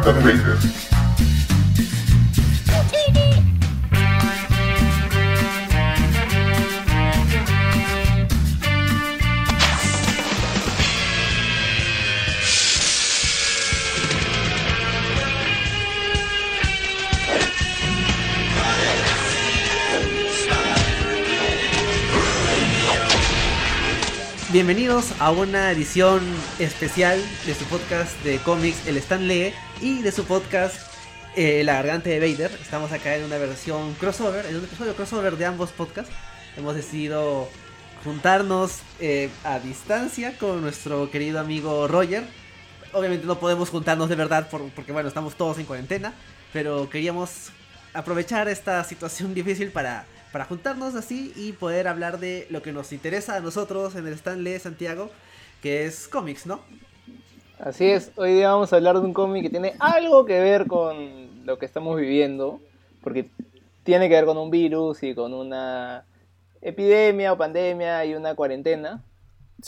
garganta de Vader. A una edición especial de su podcast de cómics El Stan Lee y de su podcast eh, La Garganta de Vader. Estamos acá en una versión crossover, en un episodio crossover de ambos podcasts. Hemos decidido juntarnos eh, a distancia con nuestro querido amigo Roger. Obviamente no podemos juntarnos de verdad por- porque bueno, estamos todos en cuarentena, pero queríamos aprovechar esta situación difícil para, para juntarnos así y poder hablar de lo que nos interesa a nosotros en el Stanley Santiago, que es cómics, ¿no? Así es, hoy día vamos a hablar de un cómic que tiene algo que ver con lo que estamos viviendo, porque tiene que ver con un virus y con una epidemia o pandemia y una cuarentena.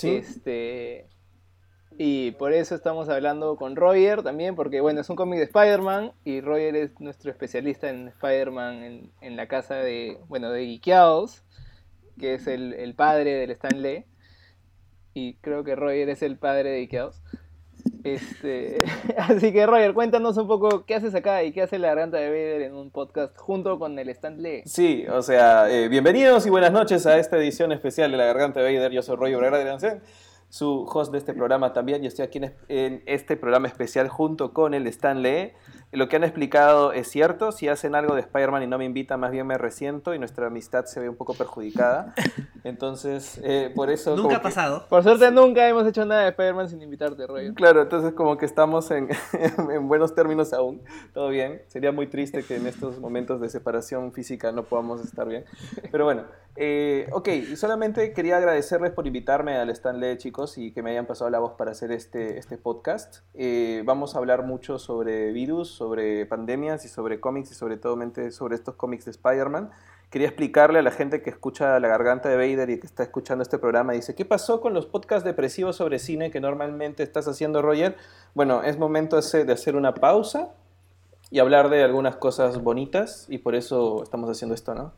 Este, y por eso estamos hablando con Roger también, porque bueno, es un cómic de Spider-Man y Roger es nuestro especialista en Spider-Man en, en la casa de, bueno, de Geekeados, que es el, el padre del Stan Lee. Y creo que Roger es el padre de Geekeados. Este, así que Roger, cuéntanos un poco qué haces acá y qué hace la garganta de Vader en un podcast junto con el Stan Lee. Sí, o sea, eh, bienvenidos y buenas noches a esta edición especial de La Garganta de Vader. Yo soy Roy Obregón de su host de este programa también. Yo estoy aquí en, en este programa especial junto con el Stan Lee. Lo que han explicado es cierto. Si hacen algo de Spider-Man y no me invitan, más bien me resiento y nuestra amistad se ve un poco perjudicada. Entonces, eh, por eso... Nunca ha que- pasado. Por suerte nunca hemos hecho nada de Spider-Man sin invitarte, Roger. Claro, entonces como que estamos en, en buenos términos aún, todo bien. Sería muy triste que en estos momentos de separación física no podamos estar bien. Pero bueno, eh, ok, solamente quería agradecerles por invitarme al Stanley, chicos, y que me hayan pasado la voz para hacer este, este podcast. Eh, vamos a hablar mucho sobre virus, sobre pandemias y sobre cómics y sobre todo sobre estos cómics de Spider-Man. Quería explicarle a la gente que escucha La Garganta de Vader y que está escuchando este programa. Dice, ¿qué pasó con los podcasts depresivos sobre cine que normalmente estás haciendo, Roger? Bueno, es momento de hacer una pausa y hablar de algunas cosas bonitas y por eso estamos haciendo esto, ¿no?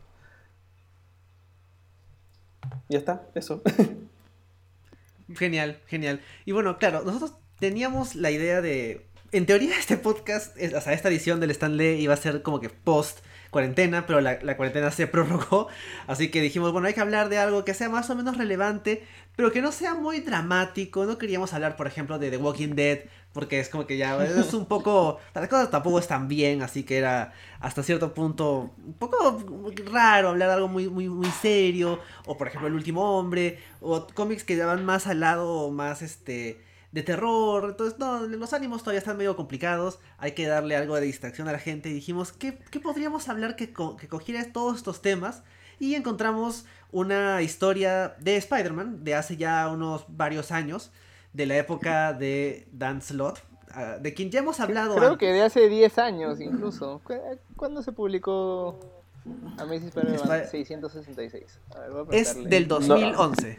Ya está, eso. Genial, genial. Y bueno, claro, nosotros teníamos la idea de. En teoría, este podcast, es- o sea, esta edición del Stanley iba a ser como que post cuarentena, pero la, la cuarentena se prorrogó. Así que dijimos, bueno, hay que hablar de algo que sea más o menos relevante, pero que no sea muy dramático. No queríamos hablar, por ejemplo, de The Walking Dead, porque es como que ya es un poco. Las cosas tampoco están bien, así que era hasta cierto punto un poco raro hablar de algo muy, muy, muy serio. O por ejemplo, El último hombre, o cómics que van más al lado, más este. De terror, entonces no, los ánimos todavía están medio complicados, hay que darle algo de distracción a la gente y dijimos, ¿qué, qué podríamos hablar que, co- que cogiera todos estos temas? Y encontramos una historia de Spider-Man de hace ya unos varios años, de la época de Dan Slott, ah, de quien ya hemos hablado Creo antes. que de hace 10 años incluso. ¿Cu- ¿Cuándo se publicó Amazing Spider-Man Spy- 666? A ver, voy a Es del 2011.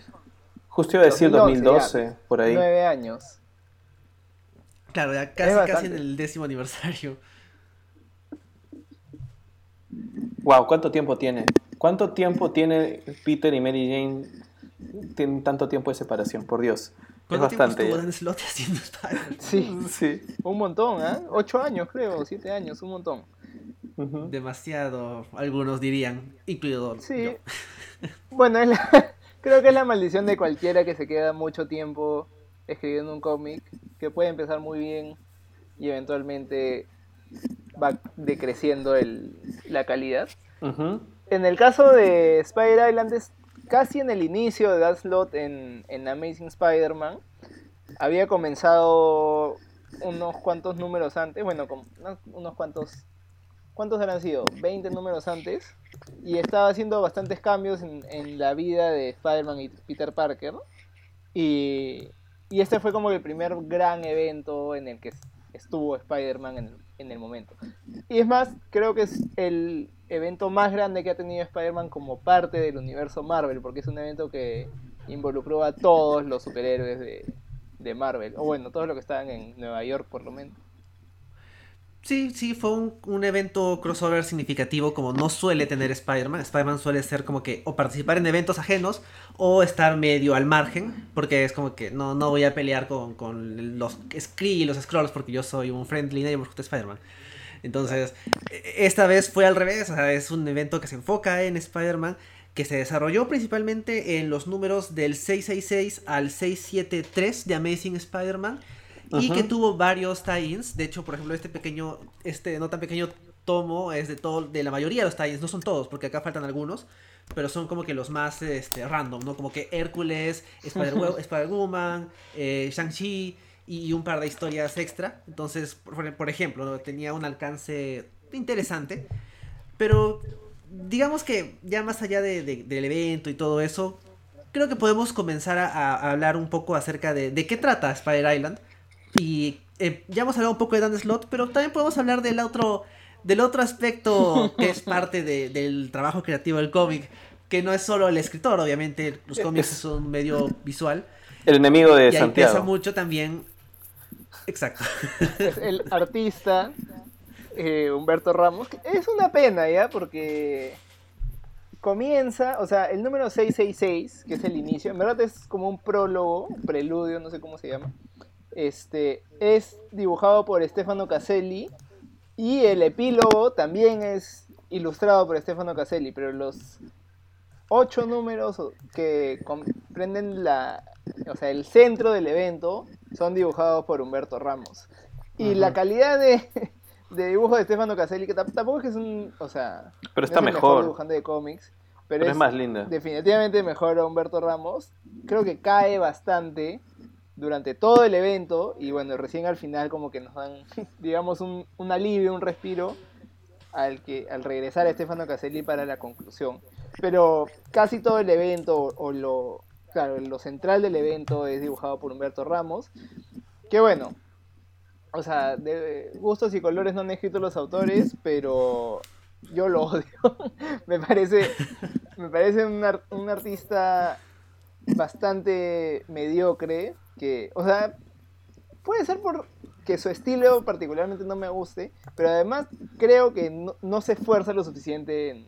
Justo iba a decir 2012, 2012, por ahí. 9 años. Claro, ya casi, casi en el décimo aniversario. Wow, ¿cuánto tiempo tiene? ¿Cuánto tiempo tiene Peter y Mary Jane? Tienen tanto tiempo de separación, por Dios. Es ¿Cuánto tiempo bastante. estuvo ya. Dan Slott haciendo Spider-Man? Sí, Sí. un montón, ¿ah? 8 años creo, 7 años, un montón. Demasiado, algunos dirían, incluido Sí. yo. Bueno, es la- creo que es la maldición de cualquiera que se queda mucho tiempo escribiendo un cómic, que puede empezar muy bien y eventualmente va decreciendo el, la calidad. En el caso de Spider Island es casi en el inicio de Dan Slott en, en Amazing Spider-Man. Había comenzado unos cuantos números antes, bueno, con unos cuantos, ¿cuántos habrán sido? 20 números antes. Y estaba haciendo bastantes cambios en, la vida de Spider-Man y Peter Parker. Y, y este fue como el primer gran evento en el que estuvo Spider-Man en, en el momento. Y es más, creo que es el evento más grande que ha tenido Spider-Man como parte del universo Marvel, porque es un evento que involucró a todos los superhéroes de, de Marvel, o bueno, todos los que estaban en Nueva York por lo menos. Sí, sí, fue un, un, evento crossover significativo como no suele tener Spider-Man. Spider-Man suele ser como que o participar en eventos ajenos o estar medio al margen, porque es como que no, no voy a pelear con, con los Scree y los Scrolls porque yo soy un friendly neighborhood de Spider-Man. Entonces, e, esta vez fue al revés, o sea, es un evento que se enfoca en Spider-Man, que se desarrolló principalmente en los números del 666 al 673 de Amazing Spider-Man y que tuvo varios tie-ins. De hecho, por ejemplo, este pequeño, este no tan pequeño tomo es de todo, de la mayoría de los tie-ins, no son todos, porque acá faltan algunos, pero son como que los más este, random, ¿no? Como que Hércules, Spider-Woman, eh, Shang-Chi y un par de historias extra. Entonces, por, ejemplo, tenía un alcance interesante, pero digamos que ya más allá de, del evento y todo eso, creo que podemos comenzar a, hablar un poco acerca de, de qué trata Spider Island y eh, ya hemos hablado un poco de Dan Slot, pero también podemos hablar del otro, del otro aspecto que es parte del trabajo creativo del cómic, que no es solo el escritor, obviamente, los cómics son medio visual. El enemigo de y Santiago. pesa mucho también. Exacto. el artista eh, Humberto Ramos. Es una pena, ¿ya? Porque comienza, o sea, el número 666, que es el inicio, en verdad es como un prólogo, preludio, no sé cómo se llama este, es dibujado por Stefano Caselli y el epílogo también es ilustrado por Stefano Caselli, pero los ocho números que comprenden la, o sea, el centro del evento son dibujados por Humberto Ramos. Y la calidad de, dibujo de Stefano Caselli, que tampoco es que es un, o sea, pero está mejor. dibujante de cómics, pero, es, más linda. Definitivamente mejor a Humberto Ramos. Creo que cae bastante durante todo el evento y bueno, recién al final como que nos dan, digamos, un, alivio, un respiro al, que, al regresar a Estefano Caselli para la conclusión. Pero casi todo el evento, o lo, claro, lo central del evento es dibujado por Humberto Ramos, que bueno, o sea, de gustos y colores no han escrito los autores, pero yo lo odio. me parece, me parece un, un artista bastante mediocre, que, o sea, puede ser por que su estilo particularmente no me guste, pero además creo que no, se esfuerza lo suficiente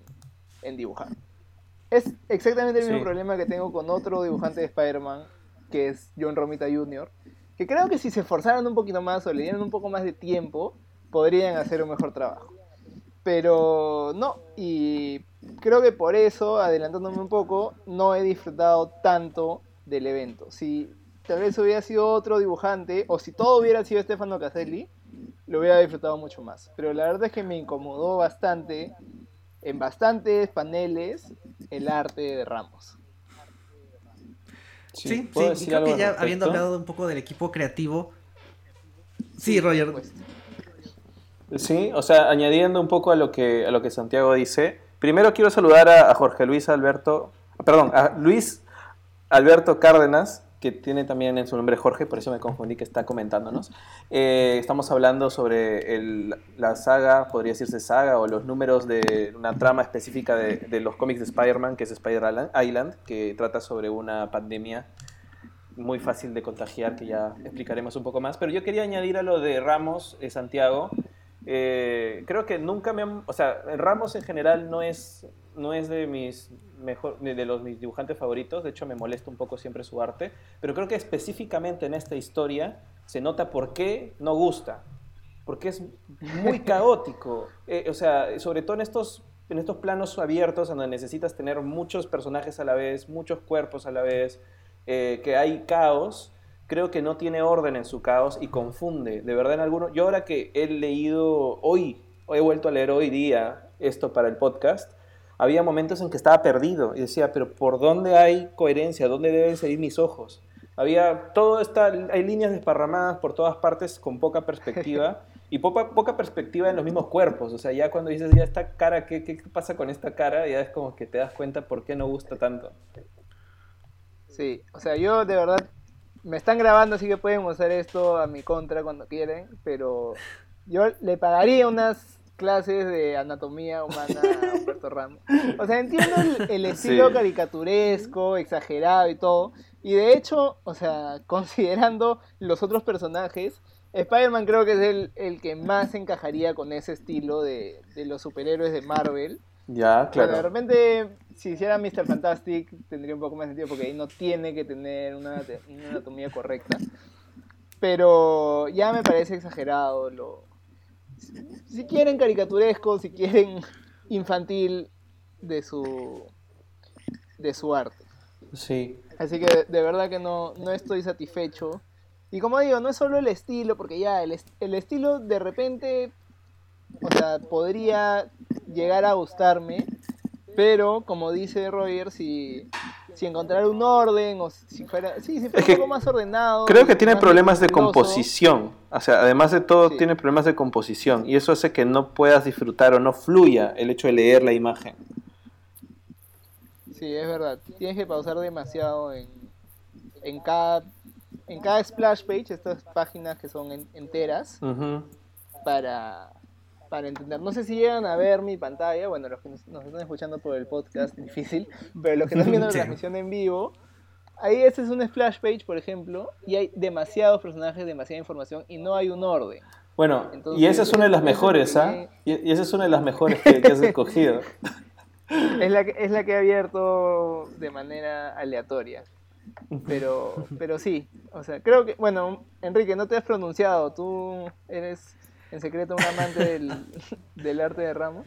en, dibujar. Es exactamente el mismo problema que tengo con otro dibujante de Spider-Man, que es John Romita Jr., que creo que si se esforzaran un poquito más o le dieran un poco más de tiempo, podrían hacer un mejor trabajo. Pero no, y creo que por eso, adelantándome un poco, no he disfrutado tanto del evento. Si tal vez hubiera sido otro dibujante, o si todo hubiera sido Stefano Caselli, lo hubiera disfrutado mucho más. Pero la verdad es que me incomodó bastante, en bastantes paneles, el arte de Ramos. Sí, sí, creo que ya habiendo hablado un poco del equipo creativo. Sí, Roger. Sí, o sea, añadiendo un poco a lo que, a lo que Santiago dice, primero quiero saludar a, Jorge Luis Alberto, perdón, a Luis Alberto Cárdenas, que tiene también en su nombre Jorge, por eso me confundí que está comentándonos. Eh, estamos hablando sobre la saga, podría decirse saga, o los números de una trama específica de, los cómics de Spider-Man, que es Spider Island, que trata sobre una pandemia muy fácil de contagiar, que ya explicaremos un poco más. Pero yo quería añadir a lo de Ramos, eh, Santiago. Eh, creo que nunca me han... O sea, Ramos en general no es no es de mis mejor de los mis dibujantes favoritos, de hecho me molesta un poco siempre su arte, pero creo que específicamente en esta historia se nota por qué no gusta, porque es muy caótico, eh, o sea, sobre todo en estos en estos planos abiertos donde necesitas tener muchos personajes a la vez, muchos cuerpos a la vez, eh, que hay caos, creo que no tiene orden en su caos y confunde, de verdad en algunos, yo ahora que he leído hoy, he vuelto a leer hoy día esto para el podcast, había momentos en que estaba perdido y decía, pero ¿por dónde hay coherencia? ¿Dónde deben seguir mis ojos? Había todo esta, hay líneas desparramadas por todas partes con poca perspectiva y poca, poca perspectiva en los mismos cuerpos. O sea, ya cuando dices, ya esta cara, ¿qué, ¿qué pasa con esta cara? Ya es como que te das cuenta por qué no gusta tanto. Sí, o sea, yo de verdad me están grabando, así que pueden usar esto a mi contra cuando quieren, pero yo le pagaría unas clases de anatomía humana a Humberto Ramos. O sea, entiendo el, estilo caricaturesco, exagerado y todo. Y de hecho, o sea, considerando los otros personajes, Spider-Man creo que es el, el, que más encajaría con ese estilo de, de los superhéroes de Marvel. Ya, claro. de repente, si hiciera Mr. Fantastic, tendría un poco más sentido porque ahí no tiene que tener una, una anatomía correcta. Pero ya me parece exagerado. Lo... Si quieren caricaturesco, si quieren infantil de su, de su arte. Sí. Así que de verdad que no, no estoy satisfecho. Y como digo, no es solo el estilo, porque ya el, el estilo de repente, o sea, podría llegar a gustarme, pero como dice Roger, si, si encontrar un orden o si fuera, sí, si fuera un poco más ordenado. Creo que tiene problemas de composición. O sea, además de todo, sí. tiene problemas de composición. Y eso hace que no puedas disfrutar o no fluya el hecho de leer la imagen. Sí, es verdad. Tienes que pausar demasiado en, en cada en cada splash page, estas páginas que son en, enteras, uh -huh. para, para entender. No sé si llegan a ver mi pantalla, bueno, los que nos, nos están escuchando por el podcast, difícil, pero los que están viendo la transmisión en vivo, ahí este es un splash page, por ejemplo, y hay demasiados personajes, demasiada información, y no hay un orden. Bueno, Entonces, y esa es una de las mejores, ¿ah? ¿eh? Y, y, esa es una de las mejores que, que has escogido. es, la que, es la que he abierto de manera aleatoria. Pero, pero sí, o sea, creo que, bueno, Enrique, no te has pronunciado, tú eres en secreto un amante del, arte de Ramos.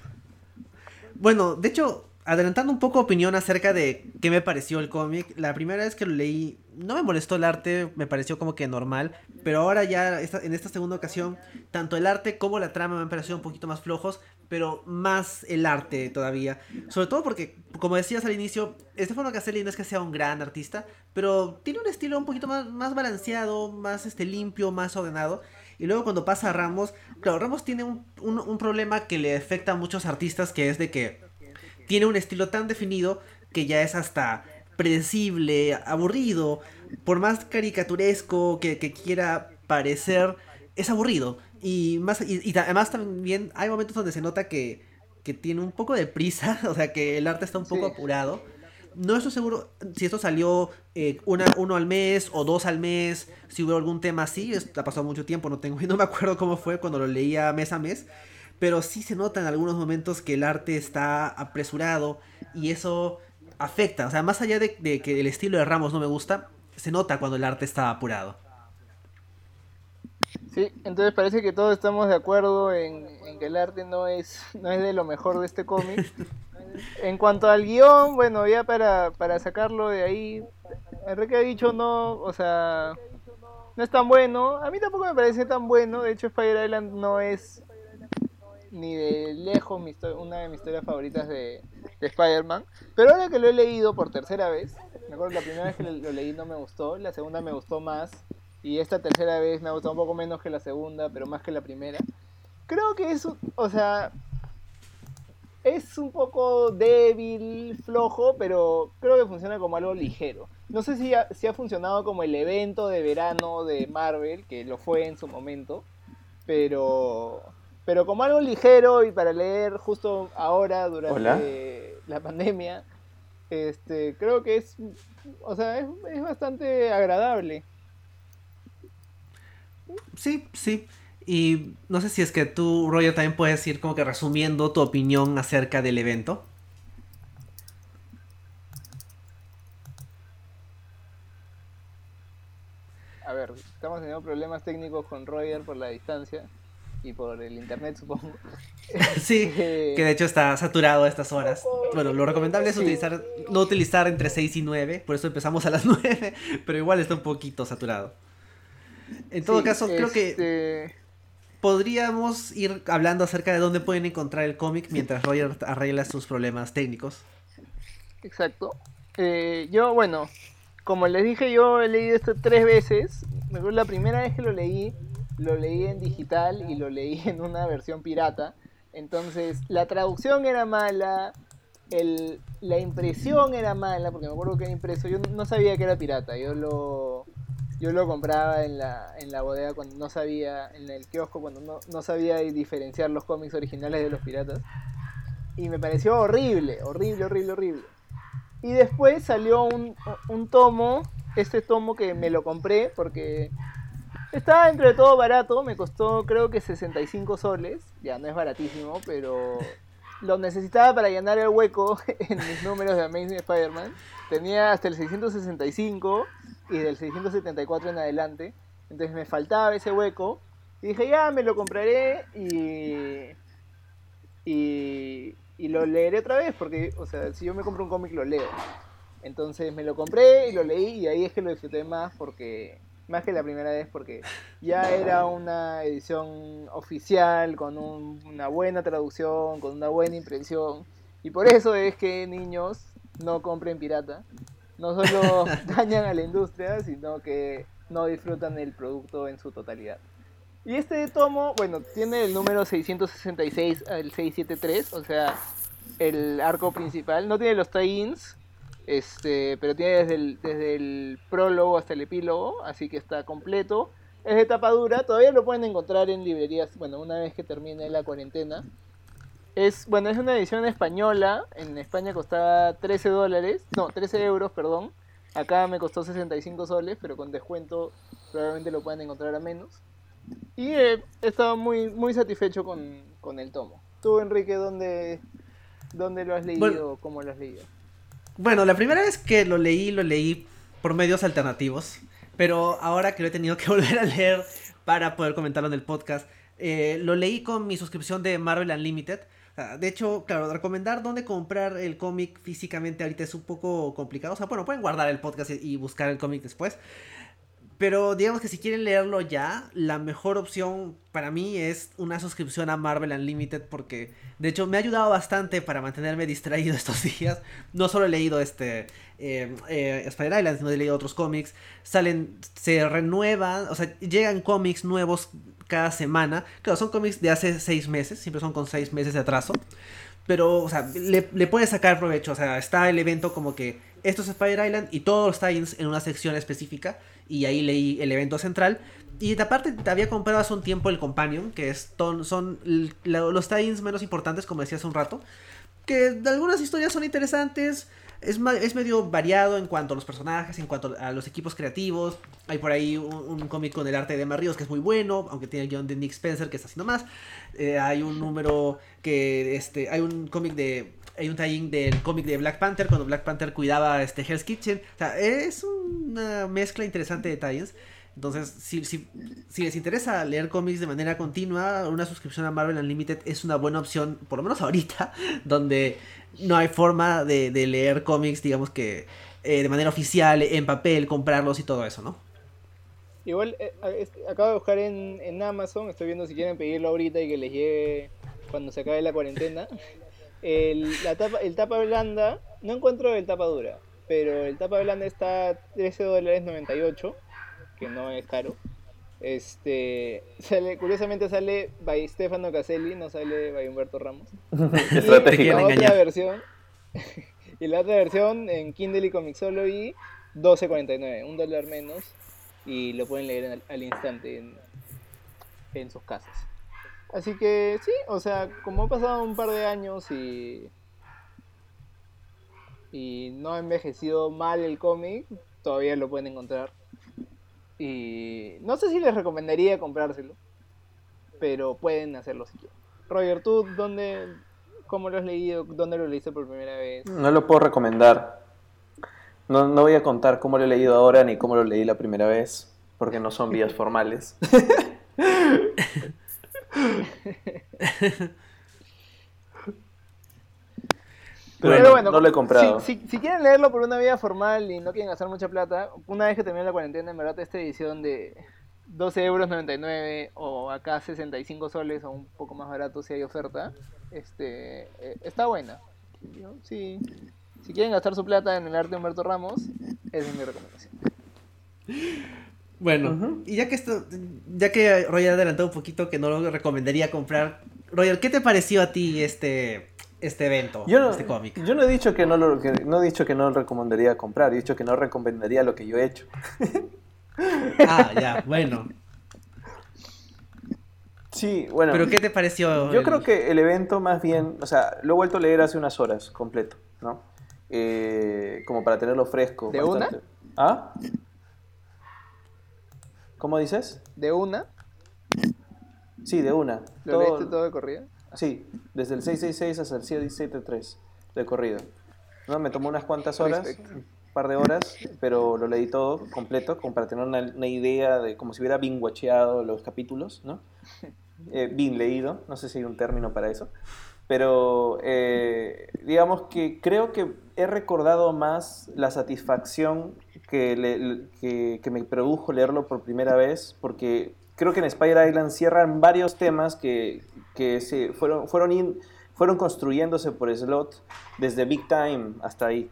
Bueno, de hecho, adelantando un poco opinión acerca de qué me pareció el cómic, la primera vez que lo leí no me molestó el arte, me pareció como que normal, pero ahora ya en esta segunda ocasión, tanto el arte como la trama me han parecido un poquito más flojos, pero más el arte todavía. Sobre todo porque, como decías al inicio, Stefano Caselli no es que sea un gran artista, pero tiene un estilo un poquito más, más balanceado, más este, limpio, más ordenado. Y luego cuando pasa a Ramos, claro, Ramos tiene un, un, un problema que le afecta a muchos artistas, que es de que tiene un estilo tan definido que ya es hasta predecible, aburrido, por más caricaturesco que, que quiera parecer, es aburrido. Y, más, y, y, además también hay momentos donde se nota que, que, tiene un poco de prisa, o sea que el arte está un poco sí. apurado. No estoy seguro si esto salió eh, una, uno al mes o dos al mes, si hubo algún tema así, ha pasado mucho tiempo, no tengo, no me acuerdo cómo fue cuando lo leía mes a mes, pero sí se nota en algunos momentos que el arte está apresurado y eso afecta, o sea, más allá de, de que el estilo de Ramos no me gusta, se nota cuando el arte está apurado. Sí, entonces parece que todos estamos de acuerdo en, que el arte no es, no es de lo mejor de este cómic. en cuanto al guion, bueno, ya para, para sacarlo de ahí, Enrique ha dicho no, o sea, no es tan bueno. A mí tampoco me parece tan bueno. De hecho, Fire Island no es ni de lejos una de mis historias favoritas de, de Spider-Man. Pero ahora que lo he leído por tercera vez, me acuerdo la primera vez que lo leí no me gustó, la segunda me gustó más. Y esta tercera vez me ha gustado un poco menos que la segunda, pero más que la primera. Creo que es, o sea, es un poco débil, flojo, pero creo que funciona como algo ligero. No sé si ha, si ha funcionado como el evento de verano de Marvel, que lo fue en su momento, pero, pero como algo ligero y para leer justo ahora, durante Hola. la pandemia, este, creo que es, o sea, es, es bastante agradable. Sí, sí. Y no sé si es que tú, Roger, también puedes ir como que resumiendo tu opinión acerca del evento. A ver, estamos teniendo problemas técnicos con Roger por la distancia y por el internet, supongo. sí, que de hecho está saturado a estas horas. Bueno, lo recomendable es sí. utilizar, no utilizar entre 6 y 9, por eso empezamos a las 9, pero igual está un poquito saturado. En todo sí, caso, creo este... que podríamos ir hablando acerca de dónde pueden encontrar el cómic mientras Roger arregla sus problemas técnicos. Exacto. Eh, yo, bueno, como les dije, yo he leído esto tres veces. Me acuerdo la primera vez que lo leí, lo leí en digital y lo leí en una versión pirata. Entonces, la traducción era mala, el, la impresión era mala, porque me acuerdo que era impreso. Yo no sabía que era pirata, yo lo yo lo compraba en la, en la bodega cuando no sabía, en el kiosco cuando no, no sabía diferenciar los cómics originales de los piratas. Y me pareció horrible, horrible, horrible, horrible. Y después salió un, un tomo, este tomo que me lo compré porque Estaba dentro de todo barato, me costó creo que 65 soles, ya no es baratísimo, pero lo necesitaba para llenar el hueco en mis números de Amazing Spider-Man. Tenía hasta el 665 y del 674 en adelante, entonces me faltaba ese hueco y dije ya me lo compraré y, y, lo leeré otra vez, porque, o sea, si yo me compro un cómic lo leo. Entonces me lo compré y lo leí y ahí es que lo disfruté más porque más que la primera vez porque ya era una edición oficial con un- una buena traducción, con una buena impresión y por eso es que niños no compren pirata. No solo dañan a la industria, sino que no disfrutan el producto en su totalidad. Y este tomo, bueno, tiene el número 666 al 673, o sea, el arco principal. No tiene los tie-ins, este, pero tiene desde el, desde el prólogo hasta el epílogo, así que está completo. Es de tapa dura, todavía lo pueden encontrar en librerías, bueno, una vez que termine la cuarentena. Es, bueno, es una edición española, en España costaba 13 dólares, no, 13 euros, perdón. Acá me costó 65 soles, pero con descuento probablemente lo puedan encontrar a menos. Y eh, he estado muy, muy satisfecho con, con el tomo. Tú, Enrique, ¿dónde, dónde lo has leído? Bueno. ¿Cómo lo has leído? Bueno, la primera vez que lo leí, lo leí por medios alternativos. Pero ahora que lo he tenido que volver a leer para poder comentarlo en el podcast, eh, lo leí con mi suscripción de Marvel Unlimited. Sea, De hecho, claro, recomendar dónde comprar el cómic físicamente ahorita es un poco complicado. O sea, bueno, pueden guardar el podcast y buscar el cómic después. Pero digamos que si quieren leerlo ya, la mejor opción para mí es una suscripción a Marvel Unlimited porque de hecho me ha ayudado bastante para mantenerme distraído estos días. No solo he leído este eh, eh, Spider Island, sino he leído otros cómics. Salen, se renuevan, o sea, llegan cómics nuevos cada semana. Claro, son cómics de hace seis meses, siempre son con seis meses de atraso. Pero, o sea, le, le puedes sacar provecho. O sea, está el evento como que esto es Spider Island y todos los tie-ins en una sección específica. Y ahí leí el evento central. Y aparte te había comprado hace un tiempo el Companion, que es ton- son los tie-ins menos importantes, como decía hace un rato. Que algunas historias son interesantes. Es, es medio variado en cuanto a los personajes, en cuanto a los equipos creativos. Hay por ahí un, cómic con el arte de Emma que es muy bueno, aunque tiene el guion de Nick Spencer que está haciendo más. Eh, hay un número que, este, hay un cómic de, hay un tie-in del cómic de Black Panther cuando Black Panther cuidaba este Hell's Kitchen. O sea, es una mezcla interesante de tie-ins. Entonces, si, si, si les interesa leer cómics de manera continua, una suscripción a Marvel Unlimited es una buena opción, por lo menos ahorita, donde no hay forma de, de leer cómics, digamos que eh, de manera oficial, en papel, comprarlos y todo eso, ¿no? Igual, eh, es- acabo de buscar en, en Amazon, estoy viendo si quieren pedirlo ahorita y que les llegue cuando se acabe la cuarentena. El, la tapa, el tapa blanda, no encuentro el tapa dura, pero el tapa blanda está a 13 dólares 98, que no es caro. Este, sale, curiosamente sale by Stefano Caselli, no sale by Humberto Ramos. Y Estratégico. la otra versión, y la otra versión en Kindle y Comixology, 12.49, un dólar menos, y lo pueden leer al, al instante en, en sus casas. Así que sí, o sea, como ha pasado un par de años y y no ha envejecido mal el cómic, todavía lo pueden encontrar. Y no sé si les recomendaría comprárselo, pero pueden hacerlo si quieren. Roger, ¿tú dónde, cómo lo has leído? ¿Dónde lo leíste por primera vez? No lo puedo recomendar. No, no voy a contar cómo lo he leído ahora ni cómo lo leí la primera vez, porque no son vías formales. Pero, Pero no, bueno, no lo he comprado. Si, si- si quieren leerlo por una vía formal y no quieren gastar mucha plata, una vez que termine la cuarentena, en verdad, esta edición de 12 euros 99 o acá 65 soles o un poco más barato si hay oferta, este, eh, está buena. Sí, si quieren gastar su plata en el arte de Humberto Ramos, esa es mi recomendación. Bueno, y ya que esto, ya que Roger adelantó un poquito que no lo recomendaría comprar, Roger, ¿qué te pareció a ti este, este evento, Yo no, este cómic? yo no he dicho que no lo que- no he dicho que no lo recomendaría comprar, he dicho que no recomendaría lo que yo he hecho. Ah, ya, bueno. Sí, bueno. Pero ¿qué te pareció? Yo el- creo que el evento más bien, o sea, lo he vuelto a leer hace unas horas completo, ¿no? Eh, como para tenerlo fresco. ¿De una? ¿Ah? ¿Cómo dices? ¿De una? Sí, de una. ¿Lo leíste todo de corrido? Sí, desde el 666 hasta el 773 de corrido. ¿No? Me tomó unas cuantas horas, Respecto. un par de horas, pero lo leí todo completo, como para tener una, una idea de como si hubiera bien watcheado los capítulos, ¿no? Eh, bien leído, no sé si hay un término para eso. Pero eh, digamos que creo que he recordado más la satisfacción que, le- que, que me produjo leerlo por primera vez, porque creo que en Spider Island cierran varios temas que, que se fueron, fueron, in- fueron construyéndose por Slot desde Big Time hasta ahí,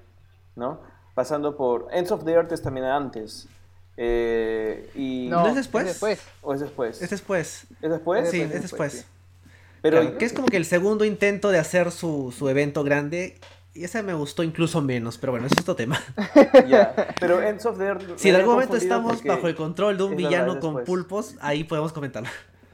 ¿no? Pasando por Ends of the Earth es también antes. eh, y, ¿No es después? después. ¿O es después? Es después. ¿Es después? Sí, después, es después, después. Pero, Claro, que es como que el segundo intento de hacer su, su evento grande. Y ese me gustó incluso menos, pero bueno, es otro tema. Ya, Pero Ends of the Earth. Si en algún momento estamos bajo el control de un villano con pulpos, ahí podemos comentarlo.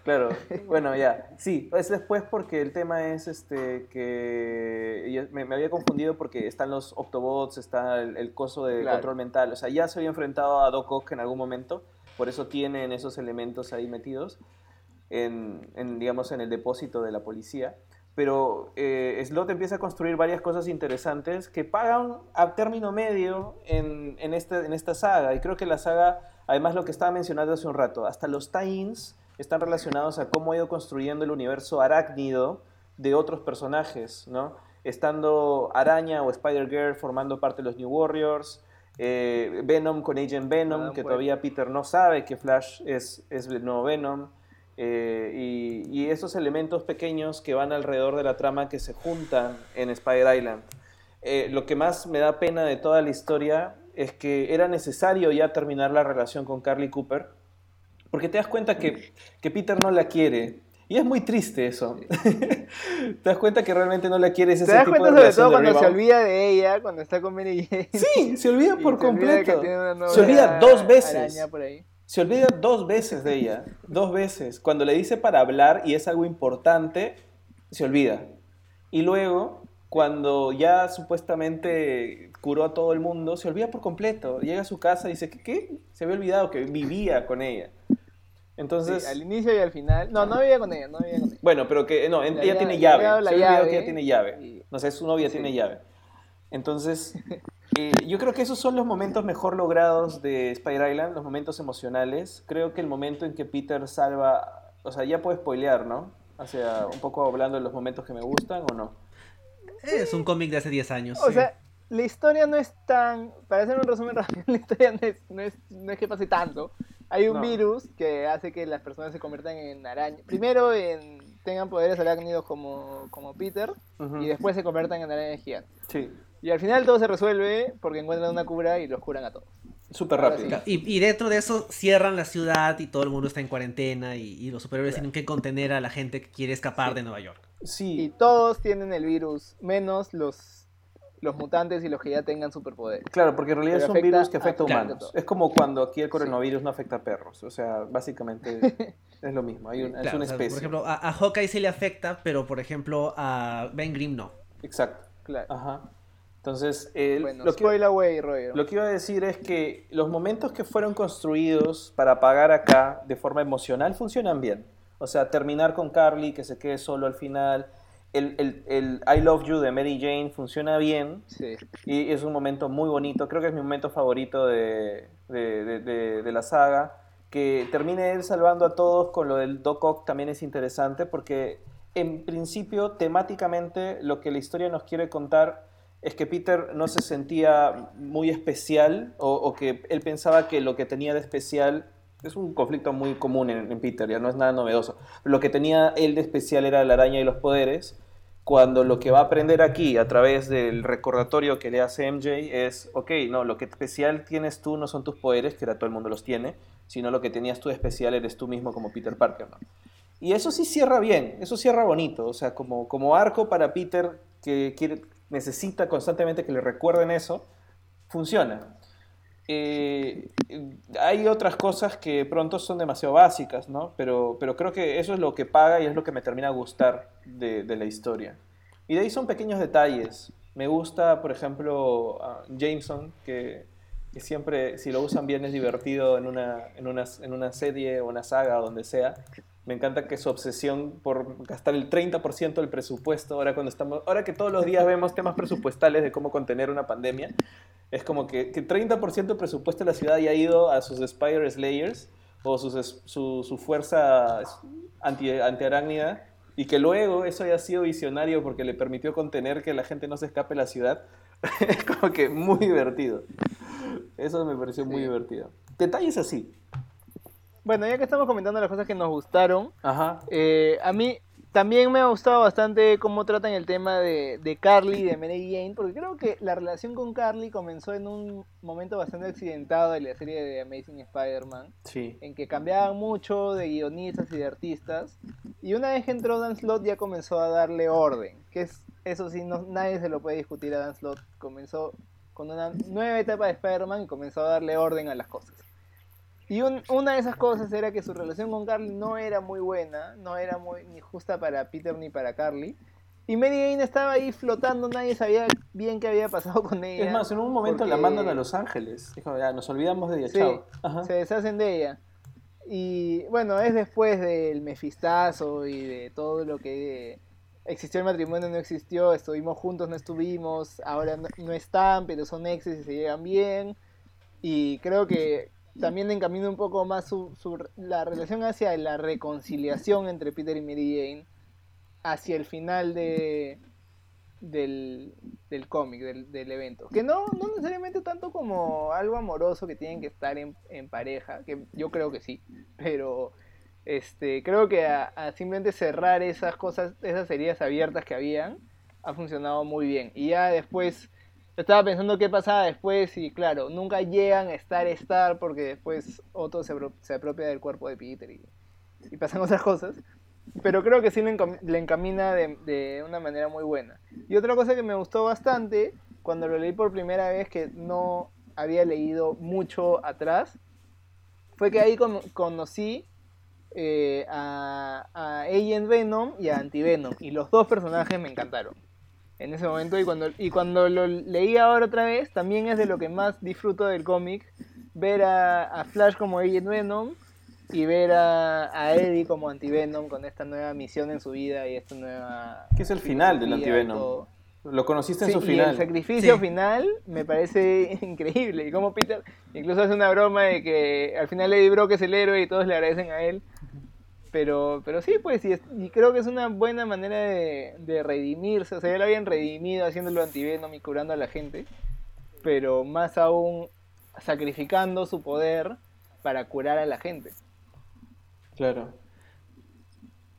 Claro, bueno, ya. Sí, es después porque el tema es este que me, me había confundido porque están los Octobots, está el, el coso de Claro. control mental. O sea, ya se había enfrentado a Doc Ock en algún momento, por eso tienen esos elementos ahí metidos en, en, digamos, en el depósito de la policía. Pero eh, Slot empieza a construir varias cosas interesantes que pagan a término medio en, en, este, en esta saga. Y creo que la saga, además lo que estaba mencionando hace un rato, hasta los tie-ins están relacionados a cómo ha ido construyendo el universo arácnido de otros personajes, ¿no? Estando Araña o Spider-Girl formando parte de los New Warriors, eh, Venom con Agent Venom, Ah, que bueno. todavía Peter no sabe que Flash es, es el nuevo Venom. Eh, y, y esos elementos pequeños que van alrededor de la trama que se juntan en Spider Island. Eh, lo que más me da pena de toda la historia es que era necesario ya terminar la relación con Carly Cooper, porque te das cuenta que, que Peter no la quiere. Y es muy triste eso. te das cuenta que realmente no la quiere. Es ¿Te ese das tipo cuenta de sobre todo cuando se olvida de ella, cuando está con Mary Jane? Sí, se olvida por olvida completo. novia Se olvida dos veces. por ahí. Se olvida dos veces de ella, dos veces. Cuando le dice para hablar y es algo importante, se olvida. Y luego, cuando ya supuestamente curó a todo el mundo, se olvida por completo. Llega a su casa y dice, ¿qué? qué? Se había olvidado que vivía con ella. Entonces, Sí, al inicio y al final. No, no vivía con ella, no vivía con ella. bueno, pero que no, ella tiene llave. se había olvidado llave que ella tiene llave. No sé, su novia Sí. tiene llave. Entonces, eh, yo creo que esos son los momentos mejor logrados de Spider Island, los momentos emocionales. Creo que el momento en que Peter salva, o sea, ya puedo spoilear, ¿no? O sea, un poco hablando de los momentos que me gustan o no. Es un cómic de hace 10 años. O sí. sea, la historia no es tan. Para hacer un resumen rápido, la historia no es, no es, no es que pase tanto. Hay un No. virus que hace que las personas se conviertan en araña. Primero en, tengan poderes arácnidos como, como Peter y después se conviertan en arañas gigantes. Sí, Y al final todo se resuelve porque encuentran una cura y los curan a todos. súper rápido. sí. Y, y dentro de eso cierran la ciudad y todo el mundo está en cuarentena y, y los superhéroes tienen que contener a la gente que quiere escapar de Nueva York. Y Sí, todos tienen el virus, menos los, los mutantes y los que ya tengan superpoderes. claro, porque en realidad Pero es un virus que afecta a humanos. todo. Es como cuando aquí el coronavirus no afecta a perros. O sea, básicamente es lo mismo. Hay un- es una o sea, especie. por ejemplo, a, a Hawkeye sí le afecta, pero por ejemplo a Ben Grimm no. Exacto. Claro. Ajá. Entonces, eh, bueno, lo que... away, Roger. Lo que iba a decir es que los momentos que fueron construidos para pagar acá de forma emocional funcionan bien. O sea, terminar con Carly, que se quede solo al final. El, el- el I Love You de Mary Jane funciona bien Sí. y es un momento muy bonito. Creo que es mi momento favorito de, de- de- de- de la saga. Que termine él salvando a todos con lo del Doc Ock también es interesante porque en principio temáticamente lo que la historia nos quiere contar es que Peter no se sentía muy especial o, que él pensaba que lo que tenía de especial es un conflicto muy común en, en Peter, ya no es nada novedoso. Lo que tenía él de especial era la araña y los poderes, cuando lo que va a aprender aquí a través del recordatorio que le hace MJ es, ok, no, lo que especial tienes tú no son tus poderes, que ahora todo el mundo los tiene, sino lo que tenías tú de especial eres tú mismo como Peter Parker, ¿no? Y eso sí cierra bien, eso cierra bonito, o sea, como, como arco para Peter que quiere, necesita constantemente que le recuerden eso, funciona. Eh, hay otras cosas que pronto son demasiado básicas, ¿no? Pero, pero creo que eso es lo que paga y es lo que me termina a gustar de, la historia. Y de ahí son pequeños detalles. Me gusta, por ejemplo, Jameson, que que siempre, si lo usan bien, es divertido en una, en una, en una serie o una saga o donde sea. Me encanta que su obsesión por gastar el 30% del presupuesto, ahora, cuando estamos, ahora que todos los días vemos temas presupuestales de cómo contener una pandemia, es como que, que 30% del presupuesto de la ciudad haya ido a sus Spire Slayers o sus, su, su fuerza anti, antiarácnida y que luego eso haya sido visionario porque le permitió contener que la gente no se escape de la ciudad, es como que muy divertido. Eso me pareció muy divertido. Detalles así. Bueno, ya que estamos comentando las cosas que nos gustaron, Ajá. eh, a mí también me ha gustado bastante cómo tratan el tema de, de Carly y de Mary Jane, porque creo que la relación con Carly comenzó en un momento bastante accidentado de la serie de Amazing Spider-Man, Sí. en que cambiaban mucho de guionistas y de artistas, y una vez que entró Dan Slott ya comenzó a darle orden, que es eso sí, no, nadie se lo puede discutir a Dan Slott, comenzó con una nueva etapa de Spider-Man y comenzó a darle orden a las cosas. Y un- una de esas cosas era que su relación con Carly no era muy buena, no era muy ni justa para Peter ni para Carly. Y Mary Jane estaba ahí flotando, nadie sabía bien qué había pasado con ella. Es más, en un momento la mandan a Los Ángeles. Dijo, ya, nos olvidamos de ella, Sí, chao. Ajá. se deshacen de ella. Y bueno, es después del mefistazo y de todo lo que existió el matrimonio, no existió, estuvimos juntos, no estuvimos, ahora no, no están, pero son exes y se llevan bien. Y creo que también encamina un poco más su, la relación hacia la reconciliación entre Peter y Mary Jane hacia el final de, del, del cómic, del, del evento. Que no, no necesariamente tanto como algo amoroso que tienen que estar en, en pareja, que yo creo que sí, pero este creo que a, a simplemente cerrar esas cosas, esas heridas abiertas que habían, ha funcionado muy bien. Y ya después, estaba pensando qué pasaba después y claro, nunca llegan a estar, estar, porque después Otto se, se apropia del cuerpo de Peter y, y pasan otras cosas. Pero creo que sí le, encam- le encamina de, de una manera muy buena. Y otra cosa que me gustó bastante, cuando lo leí por primera vez, que no había leído mucho atrás, fue que ahí con- conocí eh, a, a Agent Venom y a Anti-Venom. Y los dos personajes me encantaron en ese momento. Y cuando, y cuando lo leí ahora otra vez, también es de lo que más disfruto del cómic. Ver a, a Flash como Agent Venom y ver a, a Eddie como Anti-Venom con esta nueva misión en su vida y esta nueva... Que es el final del Anti-Venom. Lo conociste en Sí, su y final. el sacrificio Sí. final me parece increíble. Y como Peter incluso hace una broma de que al final Eddie Brock es el héroe y todos le agradecen a él. Pero, pero sí, pues, y, es- y creo que es una buena manera de, de redimirse. O sea, ya lo habían redimido haciéndolo antivenom y curando a la gente. Pero más aún sacrificando su poder para curar a la gente. Claro.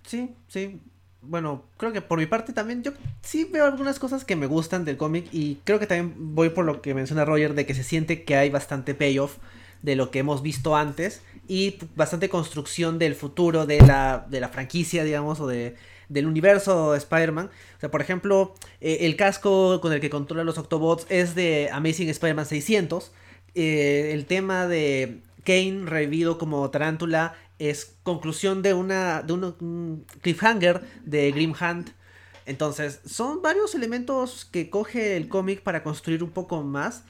Sí, sí. Bueno, creo que por mi parte también yo sí veo algunas cosas que me gustan del cómic y creo que también voy por lo que menciona Roger de que se siente que hay bastante payoff de lo que hemos visto antes y bastante construcción del futuro de la, de la franquicia, digamos, o de, del universo de Spider-Man. O sea, por ejemplo, eh, el casco con el que controla los Autobots es de Amazing Spider-Man 600. Eh, el tema de Kane revivido como tarántula es conclusión de una de un cliffhanger de Grim Hunt. Entonces, son varios elementos que coge el cómic para construir un poco más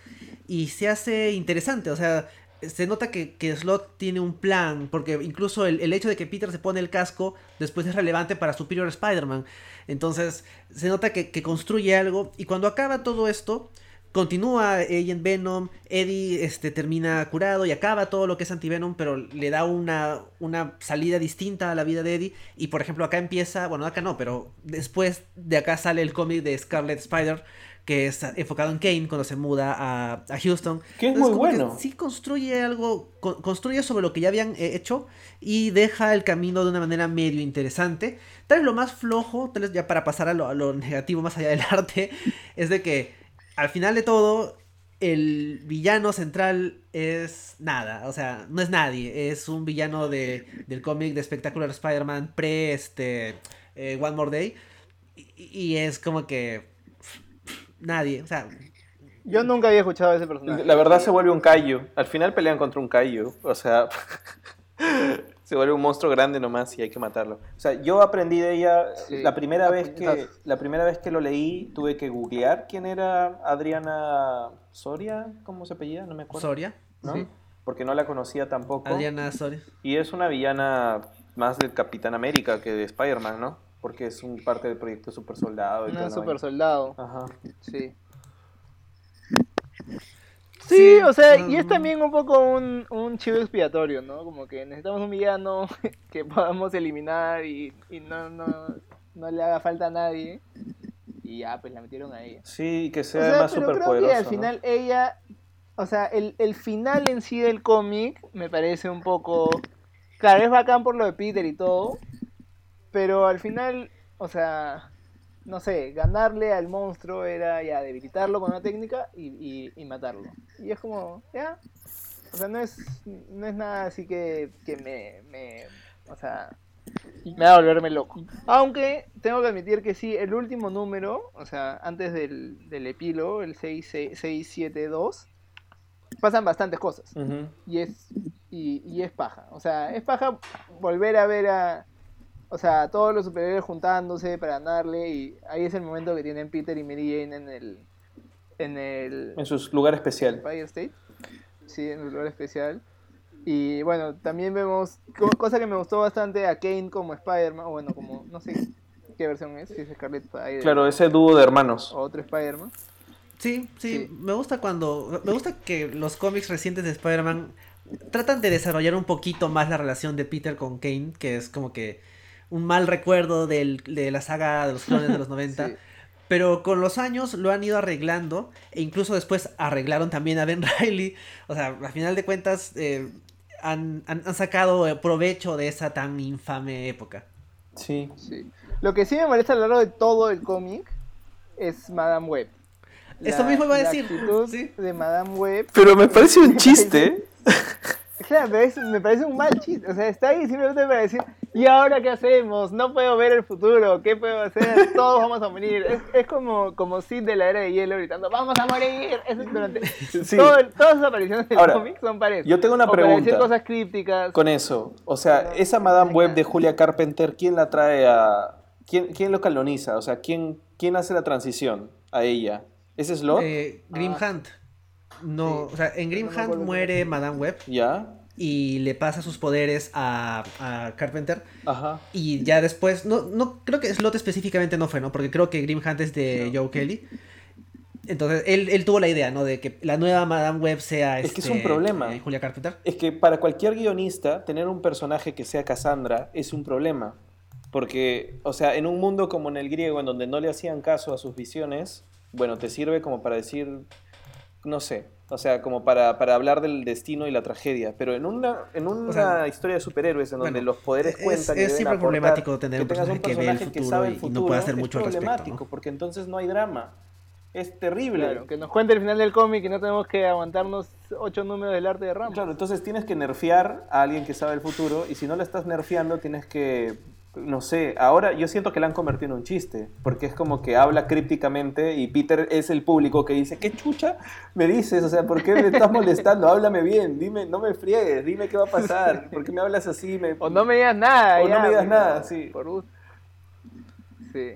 y se hace interesante. O sea, se nota que, que Slot tiene un plan, porque incluso el, el hecho de que Peter se pone el casco después es relevante para Superior Spider-Man. Entonces, se nota que, que construye algo y cuando acaba todo esto, continúa Agent Venom, Eddie este, termina curado y acaba todo lo que es Antivenom, pero le da una, una salida distinta a la vida de Eddie. Y por ejemplo, acá empieza, bueno, acá no, pero después de acá sale el cómic de Scarlet Spider, que es enfocado en Kane cuando se muda a, a Houston. Que es Entonces, muy bueno. sí construye algo, con- construye sobre lo que ya habían eh, hecho y deja el camino de una manera medio interesante. Tal vez lo más flojo, tal vez ya para pasar a lo, a lo negativo más allá del arte, es de que al final de todo, el villano central es nada, o sea, no es nadie, es un villano de, del cómic de Spectacular Spider-Man pre este, eh, One More Day, y, y es como que nadie, o sea, Yo nunca había escuchado a ese personaje. La verdad se vuelve un callo. Al final pelean contra un callo. O sea, Se vuelve un monstruo grande nomás y hay que matarlo. O sea, yo aprendí de ella Sí, la primera vez que la primera vez que lo leí tuve que googlear quién era Adriana Soria, ¿cómo se apellida? No me acuerdo. Soria. ¿no? Sí. Porque no la conocía tampoco. Adriana Soria. Y es una villana más del Capitán América que de Spider-Man, ¿no? Porque es un parte del proyecto Super Soldado. y Un la super soldado. Ajá. Sí. Sí, Sí, o sea, no, y es no. también un poco un, un chivo expiatorio, ¿no? Como que necesitamos un villano que podamos eliminar y, y no, no, no le haga falta a nadie. Y ya, pues la metieron a ella. Sí, que O sea, sea, además pero creo que al final ella, o sea, el, el final en sí del cómic me parece un poco, claro, es bacán por lo de Peter y todo, pero al final, o sea, no sé, ganarle al monstruo era ya debilitarlo con una técnica y, y, y matarlo. Y es como, ya, o sea, no es, no es nada así que, que me, me, o sea, me va a volverme loco. Aunque tengo que admitir que sí, el último número, o sea, antes del, del epílogo, el 6, 672, pasan bastantes cosas. Y es, y, y es paja. O sea, es paja volver a ver a, o sea, todos los superhéroes juntándose para ganarle. Y ahí es el momento que tienen Peter y Mary Jane en el, en el, En su lugar especial. Empire State. Sí, en un lugar especial. Y bueno, también vemos, co- cosa que me gustó bastante, a Kane como Spider-Man, o bueno, como, no sé qué versión es, si es Scarlet Spider Claro, ese dúo de hermanos. o otro Spider-Man. Sí, sí, Sí. me gusta cuando. Me gusta que los cómics recientes de Spider-Man tratan de desarrollar un poquito más la relación de Peter con Kane, que es como que un mal recuerdo del- de la saga de los clones de los 90. Sí. Pero con los años lo han ido arreglando e incluso después arreglaron también a Ben Riley. O sea, a final de cuentas eh, han, han- han sacado eh, provecho de esa tan infame época. Sí. Sí. Lo que sí me molesta a lo largo de todo el cómic es Madame Web. Eso mismo iba a la decir, actitud sí. de Madame Web. Pero me parece un chiste. Claro, pero es- me parece un mal chiste. O sea, está ahí simplemente para decir, ¿y ahora qué hacemos? No puedo ver el futuro, ¿qué puedo hacer? Todos vamos a morir. Es, es como, como Sid de la era de hielo gritando, ¡vamos a morir! Eso es durante... Sí. todo todas las apariciones del cómic son para eso. yo tengo una O para decir pregunta. cosas crípticas. Con eso. O sea, esa Madame Web de Julia Carpenter, ¿quién la trae a. ¿Quién, quién lo canoniza? O sea, ¿quién, ¿quién hace la transición a ella? ¿Es Slot? Eh, Grim Ah. Hunt. No, Sí. o sea, en Grim No acuerdo muere Madame Web ¿Ya? y le pasa sus poderes a, a Carpenter. Ajá. Y ya después, no, no creo que Slot específicamente no fue, ¿no? Porque creo que Grim Hunt es de No. Joe Kelly. Entonces, él, él tuvo la idea, ¿no? De que la nueva Madame Web sea Es que es este, un problema. eh, Julia Carpenter. Es que para cualquier guionista, tener un personaje que sea Cassandra es un problema. Porque, o sea, en un mundo como en el griego, en donde no le hacían caso a sus visiones, bueno, te sirve como para decir, no sé, o sea, como para, para hablar del destino y la tragedia. Pero en una, en una O sea, historia de superhéroes, en donde bueno, los poderes es- cuentan y es deben siempre aportar, problemático tener un personaje que ve el futuro sabe y- y no puede hacer es mucho al respecto, problemático, ¿no? porque entonces no hay drama. Es terrible. Claro, que nos cuente el final del cómic y no tenemos que aguantarnos ocho números del arte de Ramos. Claro, entonces tienes que nerfear a alguien que sabe el futuro y si no lo estás nerfeando tienes que, no sé, ahora yo siento que la han convertido en un chiste, porque es como que habla crípticamente y Peter es el público que dice, ¿qué chucha me dices? O sea, ¿por qué me estás molestando? Háblame bien, dime, no me friegues, dime qué va a pasar, ¿por qué me hablas así? Me- O no me digas nada. O no me digas nada, sí. Por gusto. Sí.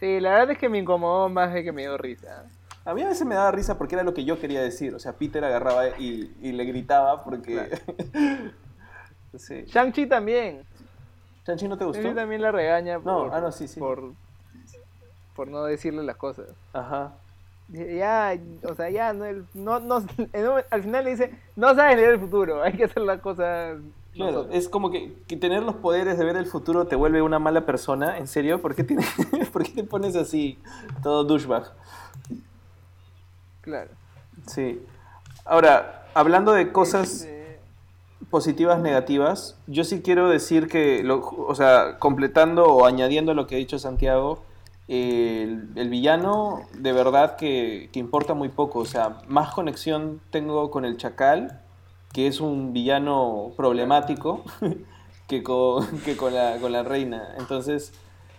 Sí, la verdad es que me incomodó más de que me dio risa. A mí a veces me daba risa porque era lo que yo quería decir, o sea, Peter agarraba y, y le gritaba porque... sí. Shang-Chi también. ¿Chanchi no te gustó? Shang-Chi también la regaña No, por, ah, no, sí, sí. por, por no decirle las cosas. Ajá. Ya, o sea, ya, no, no, no- al final le dice, no sabes leer el futuro, hay que hacer las cosas. Claro, nosotros". es como que, que tener los poderes de ver el futuro te vuelve una mala persona. ¿En serio? ¿Por qué, tiene- ¿Por qué te pones así, todo douchebag? Claro. Sí. Ahora, hablando de cosas Este, positivas, negativas, yo sí quiero decir que, o sea, completando o añadiendo lo que ha dicho Santiago, el, villano de verdad que, que importa muy poco. O sea, más conexión tengo con el Chacal, que es un villano problemático, que con, que con, la, con la reina. Entonces,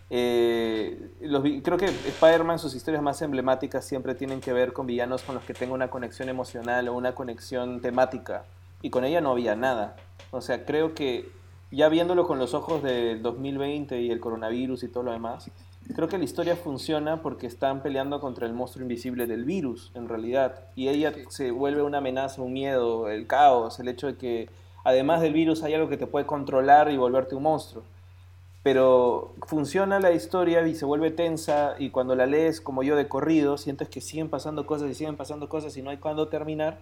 eh, los creo que Spider-Man, sus historias más emblemáticas siempre tienen que ver con villanos con los que tengo una conexión emocional o una conexión temática. Y con ella no había nada. O sea, creo que ya viéndolo con los ojos del 2020 y el coronavirus y todo lo demás, creo que la historia funciona porque están peleando contra el monstruo invisible del virus, en realidad. Y ella se vuelve una amenaza, un miedo, el caos, el hecho de que además del virus hay algo que te puede controlar y volverte un monstruo. Pero funciona la historia y se vuelve tensa y cuando la lees como yo de corrido, sientes que siguen pasando cosas y siguen pasando cosas y no hay cuándo terminar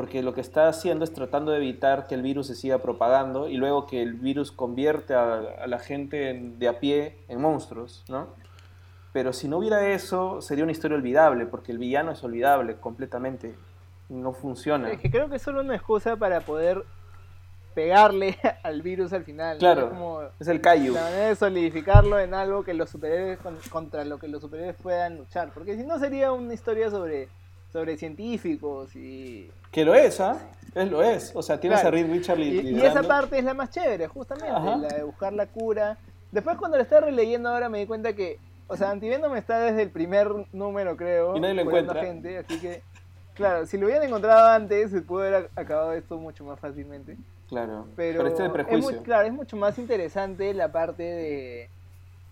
porque lo que está haciendo es tratando de evitar que el virus se siga propagando y luego que el virus convierte a, la gente de a pie en monstruos, ¿no? Pero si no hubiera eso, sería una historia olvidable, porque el villano es olvidable completamente. No funciona. Es que creo que es solo una excusa para poder pegarle al virus al final. Claro, es, el callo. La manera de solidificarlo en algo que los superhéroes, contra lo que los superhéroes puedan luchar. Porque si no sería una historia sobre sobre científicos y... Que lo es, ¿ah? Es lo es. O sea, tienes a Reed Richard y, y, esa parte es la más chévere, justamente, la de buscar la cura. Después cuando lo estaba releyendo ahora me di cuenta que, o sea, Antivenom está desde el primer número, creo. Y nadie lo encuentra. Gente, así que, claro, si lo hubieran encontrado antes, se pudo haber acabado esto mucho más fácilmente. Claro, pero, este de prejuicio. Es claro, es mucho más interesante la parte de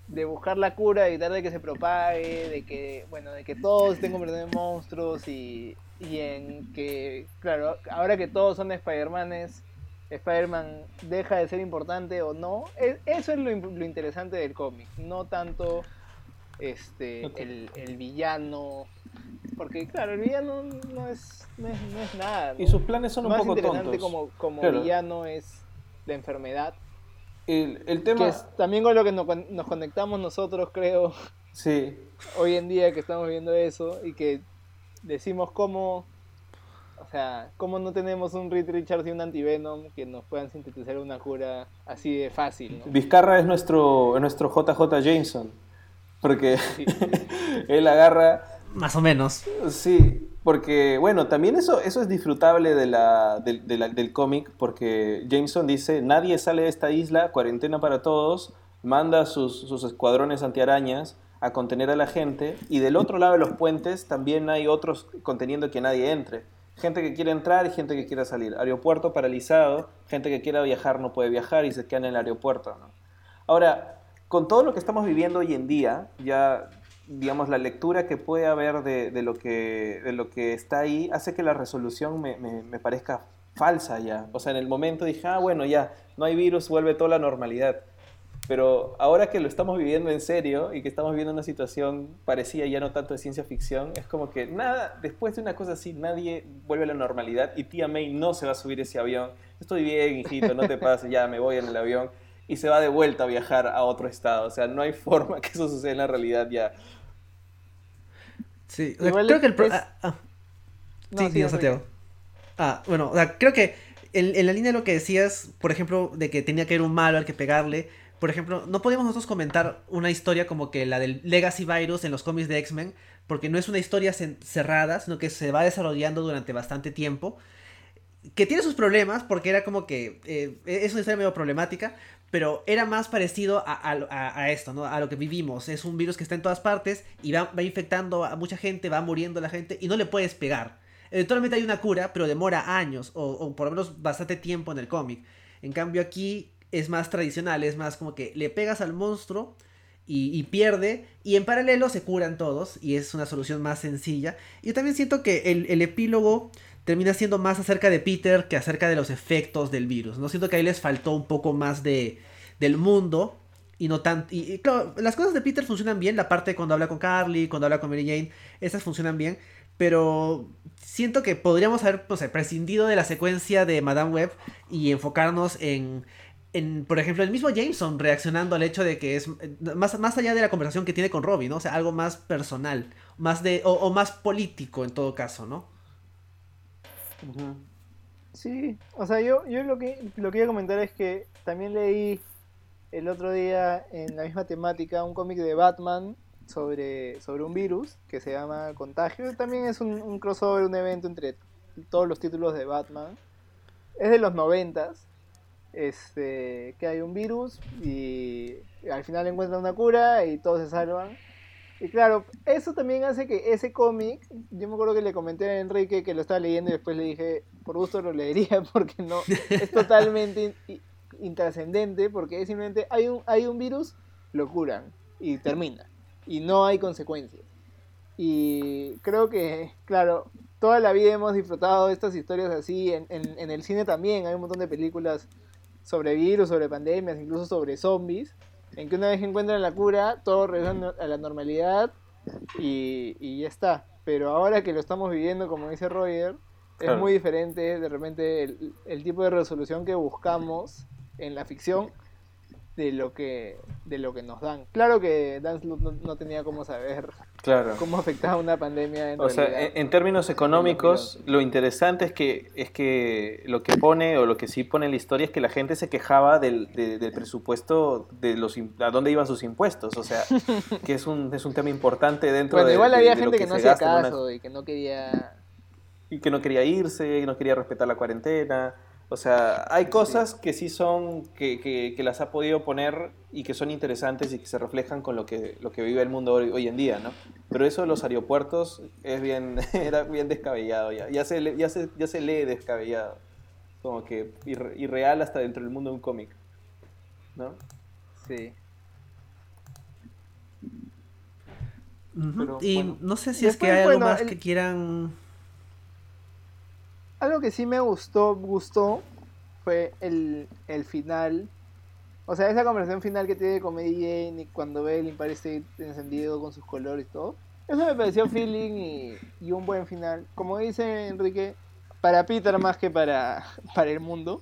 de buscar la cura, evitar de que se propague, de que, bueno, de que todos estén convirtiendo en monstruos y, y en que, claro, ahora que todos son Spider-Manes, Spider-Man deja de ser importante o no. eso es lo, lo interesante del cómic, no tanto este el, el, villano. Porque, claro, el villano no es, no es, nada. Y sus planes son un Más poco interesante como, como villano es la enfermedad el, tema... Que es también con lo que nos, conectamos nosotros, creo. Sí. Hoy en día que estamos viendo eso y que decimos cómo... O sea, cómo no tenemos un Reed Richards y un Antivenom que nos puedan sintetizar una cura así de fácil. Vizcarra es nuestro, es nuestro JJ Jameson. Porque él agarra... Más o menos. Sí, porque, bueno, también eso, eso es disfrutable de la, del cómic, porque Jameson dice, nadie sale de esta isla, cuarentena para todos, manda sus, sus escuadrones antiarañas a contener a la gente, y del otro lado de los puentes también hay otros conteniendo que nadie entre. Gente que quiere entrar y gente que quiere salir. Aeropuerto paralizado, gente que quiera viajar no puede viajar y se queda en el aeropuerto. Ahora, con todo lo que estamos viviendo hoy en día, ya digamos, la lectura que puede haber de, de, lo, que, de lo que está ahí hace que la resolución me, me, parezca falsa ya. O sea, en el momento dije, ah, bueno, ya, no hay virus, vuelve toda la normalidad. Pero ahora que lo estamos viviendo en serio y que estamos viviendo una situación parecida ya no tanto de ciencia ficción, es como que nada, después de una cosa así, nadie vuelve a la normalidad y tía May no se va a subir ese avión. Estoy bien, hijito, no te pases, ya me voy en el avión y se va de vuelta a viajar a otro estado. O sea, no hay forma que eso suceda en la realidad ya. Sí, creo que el... Ah, ah. sí, sí, Santiago. Ah, bueno, o sea, creo que en, la línea de lo que decías, por ejemplo, de que tenía que haber un malo al que pegarle, por ejemplo, no podíamos nosotros comentar una historia como que la del Legacy Virus en los cómics de X-Men, porque no es una historia cerrada, sino que se va desarrollando durante bastante tiempo. Que tiene sus problemas, porque era como que eh, es una historia medio problemática, pero era más parecido a, esto, ¿no? A lo que vivimos. Es un virus que está en todas partes y va, infectando a mucha gente, va muriendo la gente y no le puedes pegar. Eventualmente hay una cura, pero demora años o, por lo menos bastante tiempo en el cómic. En cambio aquí es más tradicional, es más como que le pegas al monstruo y, pierde y en paralelo se curan todos y es una solución más sencilla. Y también siento que el, el epílogo termina siendo más acerca de Peter que acerca de los efectos del virus. No siento que ahí les faltó un poco más de del mundo y no tanto y, claro, las cosas de Peter funcionan bien, la parte cuando habla con Carly, cuando habla con Mary Jane, esas funcionan bien, pero siento que podríamos haber pues, prescindido de la secuencia de Madame Web y enfocarnos en en, por ejemplo, el mismo Jameson reaccionando al hecho de que es más, más allá de la conversación que tiene con Robbie, ¿no? O sea, algo más personal, más de, o más político en todo caso, ¿no? Sí, o sea, yo, yo lo que lo que iba a comentar es que también leí el otro día en la misma temática un cómic de Batman sobre, sobre un virus que se llama Contagio. También es un, crossover, un evento entre todos los títulos de Batman. Es de los noventas. Este, que hay un virus y al final encuentran una cura y todos se salvan. Y claro, eso también hace que ese cómic, yo me acuerdo que le comenté a Enrique que lo estaba leyendo y después le dije, por gusto lo leería porque no, es totalmente intrascendente porque es simplemente hay un, hay un virus, lo curan y termina. Y no hay consecuencias. Y creo que, claro, toda la vida hemos disfrutado de estas historias así. En, en, en el cine también hay un montón de películas sobre virus, sobre pandemias, incluso sobre zombies. En que una vez que encuentran la cura, todo regresa a la normalidad y, y ya está. Pero ahora que lo estamos viviendo, como dice Roger, Claro. es muy diferente de repente el, el tipo de resolución que buscamos en la ficción de lo que de lo que nos dan. Claro que Dan no, no tenía cómo saber Claro. cómo afectaba una pandemia en O sea, en, en términos económicos, lo interesante es que, es que lo que pone, o lo que sí pone en la historia, es que la gente se quejaba del, de- del presupuesto, de los a dónde iban sus impuestos. O sea, que es un, es un tema importante dentro bueno, de igual había de gente que, no hacía una- caso y que no quería y que no quería irse, que no quería respetar la cuarentena. O sea, hay cosas que sí son, que, que- que las ha podido poner y que son interesantes y que se reflejan con lo que, lo que vive el mundo hoy, hoy en día, ¿no? Pero eso de los aeropuertos es bien, era bien descabellado ya. Ya se, ya se, ya se lee descabellado. Como que irre- irreal hasta dentro del mundo de un cómic, ¿no? sí. Pero, y bueno. no sé si es que Después, hay algo bueno, más el- que quieran. Algo que sí me gustó, gustó fue el, el final. O sea, esa conversación final que tiene con Jane y cuando ve el Empire State encendido con sus colores y todo. Eso me pareció feeling y, y un buen final. Como dice Enrique, para Peter más que para, para el mundo.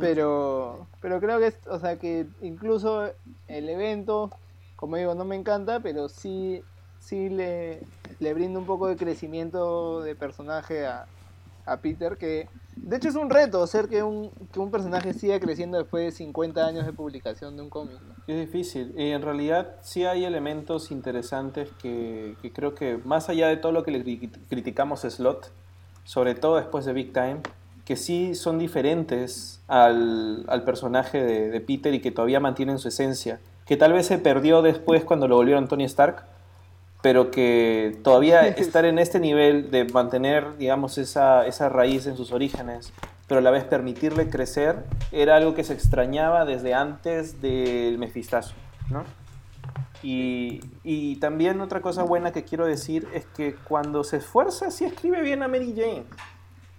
Pero, pero creo que, es, o sea, que incluso el evento, como digo, no me encanta, pero sí, sí le, le brinda un poco de crecimiento de personaje a, a Peter, que de hecho es un reto hacer que un, que un personaje siga creciendo después de 50 años de publicación de un cómic. Es difícil. Y en realidad sí hay elementos interesantes que, que creo que más allá de todo lo que le cri- criticamos a Slot, sobre todo después de Big Time, que sí son diferentes al, al personaje de, de Peter y que todavía mantienen su esencia, que tal vez se perdió después cuando lo volvieron Tony Stark, pero que todavía estar en este nivel de mantener, digamos, esa, esa raíz en sus orígenes, pero a la vez permitirle crecer, era algo que se extrañaba desde antes del Mefistazo, ¿no? Y, y también otra cosa buena que quiero decir es que cuando se esfuerza, sí escribe bien a Mary Jane.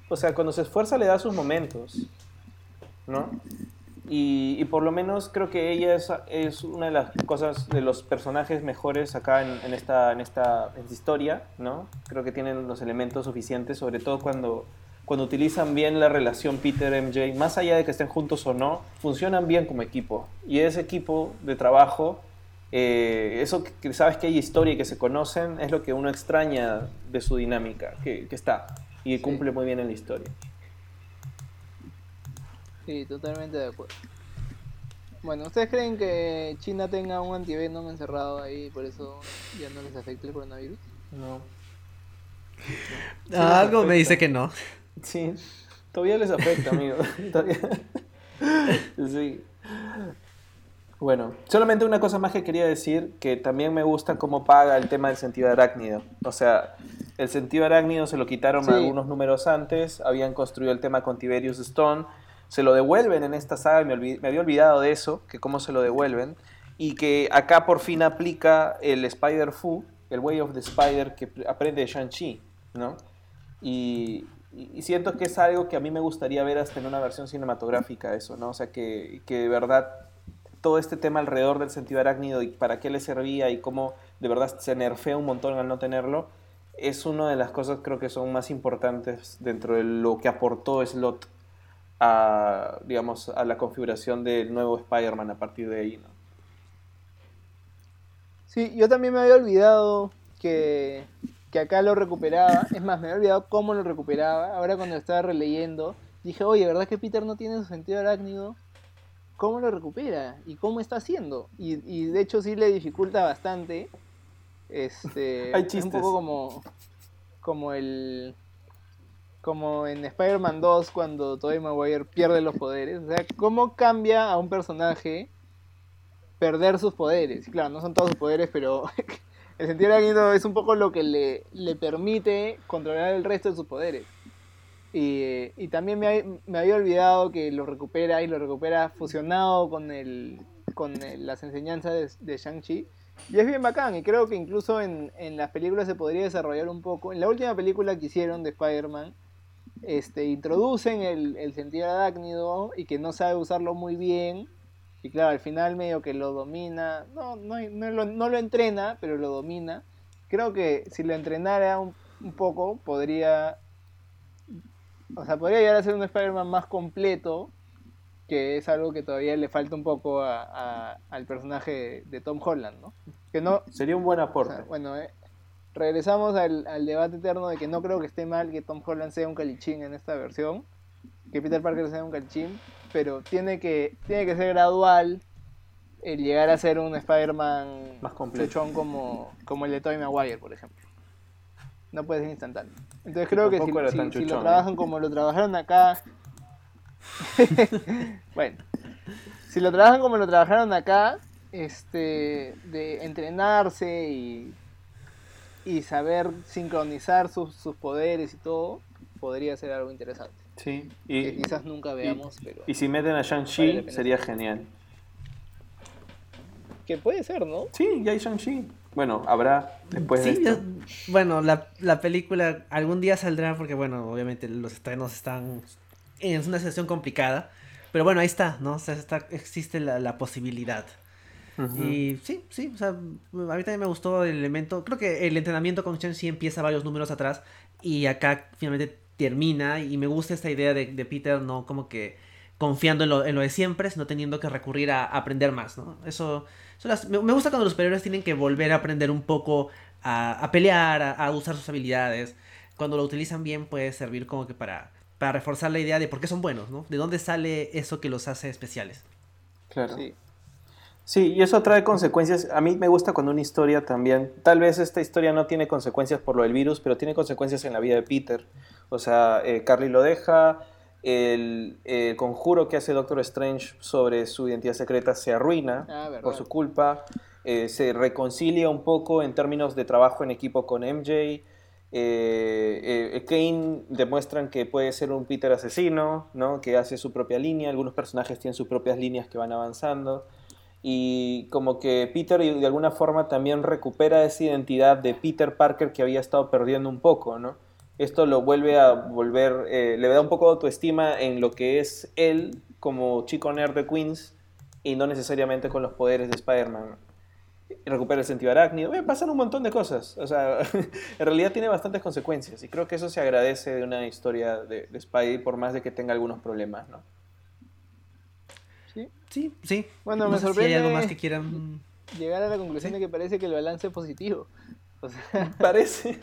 O sea, cuando se esfuerza le da sus momentos, ¿no? Y, y por lo menos creo que ella es, es una de las cosas, de los personajes mejores acá en, en esta, en, esta, en esta historia, ¿no? Creo que tienen los elementos suficientes, sobre todo cuando, cuando utilizan bien la relación Peter-MJ, más allá de que estén juntos o no, funcionan bien como equipo. Y ese equipo de trabajo, eh, eso que, que sabes que hay historia y que se conocen, es lo que uno extraña de su dinámica, que, que está y cumple muy bien en la historia. Sí, totalmente de acuerdo. Bueno, ¿ustedes creen que China tenga un antivenom encerrado ahí y por eso ya no les afecta el coronavirus? No. Ah, algo me dice que no. Sí, todavía les afecta, amigo. Todavía- Sí. Bueno, solamente una cosa más que quería decir, que también me gusta cómo paga el tema del sentido arácnido. O sea, el sentido arácnido se lo quitaron Sí. algunos números antes, habían construido el tema con Tiberius Stone, se lo devuelven en esta saga, me, me había olvidado de eso, que cómo se lo devuelven, y que acá por fin aplica el Spider-Fu, el Way of the Spider que pr- aprende de Shang-Chi, ¿no? Y siento que es algo que a mí me gustaría ver hasta en una versión cinematográfica, eso, ¿no? O sea, que, que de verdad todo este tema alrededor del sentido arácnido y para qué le servía y cómo de verdad se nerfea un montón al no tenerlo, es una de las cosas creo que son más importantes dentro de lo que aportó Slot a, digamos, a la configuración del nuevo Spider-Man a partir de ahí, ¿no? Sí, yo también me había olvidado que, que acá lo recuperaba. Es más, me había olvidado cómo lo recuperaba. Ahora cuando estaba releyendo, dije, oye, ¿verdad que Peter no tiene su sentido arácnido? ¿Cómo lo recupera? ¿Y cómo está haciendo? Y, y de hecho sí le dificulta bastante. Este, Hay Es un chistes. poco como, como el... Como en Spider-Man 2 cuando Tobey Maguire pierde los poderes. O sea, ¿cómo cambia a un personaje perder sus poderes. Claro, no son todos sus poderes, pero el sentido arácnido es un poco lo que le, le permite controlar el resto de sus poderes. Y, y también me, me había olvidado que lo recupera y lo recupera fusionado con, el, con las enseñanzas de, de Shang-Chi. Y es bien bacán, y creo que incluso en, en las películas se podría desarrollar un poco. En la última película que hicieron de Spider-Man, este, introducen el, el sentido arácnido y que no sabe usarlo muy bien. Y claro, al final medio que lo domina. No, no, no, lo, no lo entrena, pero lo domina. Creo que si lo entrenara un, un poco, podría. O sea, podría llegar a ser un Spider-Man más completo. Que es algo que todavía le falta un poco a- a- al personaje de, Tom Holland, ¿no? Que no, Sería un buen o aporte. sea, bueno, eh, regresamos al, al debate eterno de que no creo que esté mal que Tom Holland sea un calichín en esta versión, que Peter Parker sea un calichín, pero tiene que, tiene que ser gradual el llegar a ser un Spider-Man Más completo. como, como el de Tobey Maguire, por ejemplo. No puede ser instantáneo. Entonces creo que si, si- lo chuchón, trabajan ¿eh? como lo trabajaron acá... bueno, si lo trabajan como lo trabajaron acá, este, de entrenarse y, y saber sincronizar sus, sus poderes y todo, podría ser algo interesante. Sí. que Y, quizás nunca veamos, pero y si meten a Shang-Chi, sería genial. que puede ser, ¿no? Sí, ya hay Shang-Chi. Bueno, habrá después sí, de yo- bueno, la, la película algún día saldrá porque, bueno, obviamente los estrenos están en una situación complicada. Pero bueno, ahí está, ¿no? O sea, está, existe la, la posibilidad. Y sí, sí, o sea, a mí también me gustó el elemento. Creo que el entrenamiento con Shang-Chi empieza varios números atrás y acá finalmente termina. Y me gusta esta idea de, de Peter, no como que confiando en lo, en lo de siempre, sino teniendo que recurrir a, aprender más, ¿no? Eso, eso las- me, me gusta cuando los superiores tienen que volver a aprender un poco a, a pelear, a, a usar sus habilidades. Cuando lo utilizan bien puede servir como que para, para reforzar la idea de por qué son buenos, ¿no? De dónde sale eso que los hace especiales. Claro. Sí. Sí, y eso trae consecuencias. A mí me gusta cuando una historia también, tal vez esta historia no tiene consecuencias por lo del virus, pero tiene consecuencias en la vida de Peter. O sea, eh, Carly lo deja, el, el conjuro que hace Doctor Strange sobre su identidad secreta se arruina Ah, por su culpa, eh, se reconcilia un poco en términos de trabajo en equipo con MJ. Eh, eh, Kane demuestran que puede ser un Peter asesino, ¿no? que hace su propia línea, algunos personajes tienen sus propias líneas que van avanzando y como que Peter de alguna forma también recupera esa identidad de Peter Parker que había estado perdiendo un poco, ¿no? Esto lo vuelve a volver, eh, le da un poco de autoestima en lo que es él como chico nerd de Queens y no necesariamente con los poderes de Spider-Man. Recupera el sentido arácnido, eh, pasan un montón de cosas, o sea, en realidad tiene bastantes consecuencias y creo que eso se agradece de una historia de, de Spidey por más de que tenga algunos problemas, ¿no? Sí. Sí. Bueno, No me sé si hay sorprende algo más que quieran. llegar a la conclusión de que parece que el balance es positivo. O sea, Parece.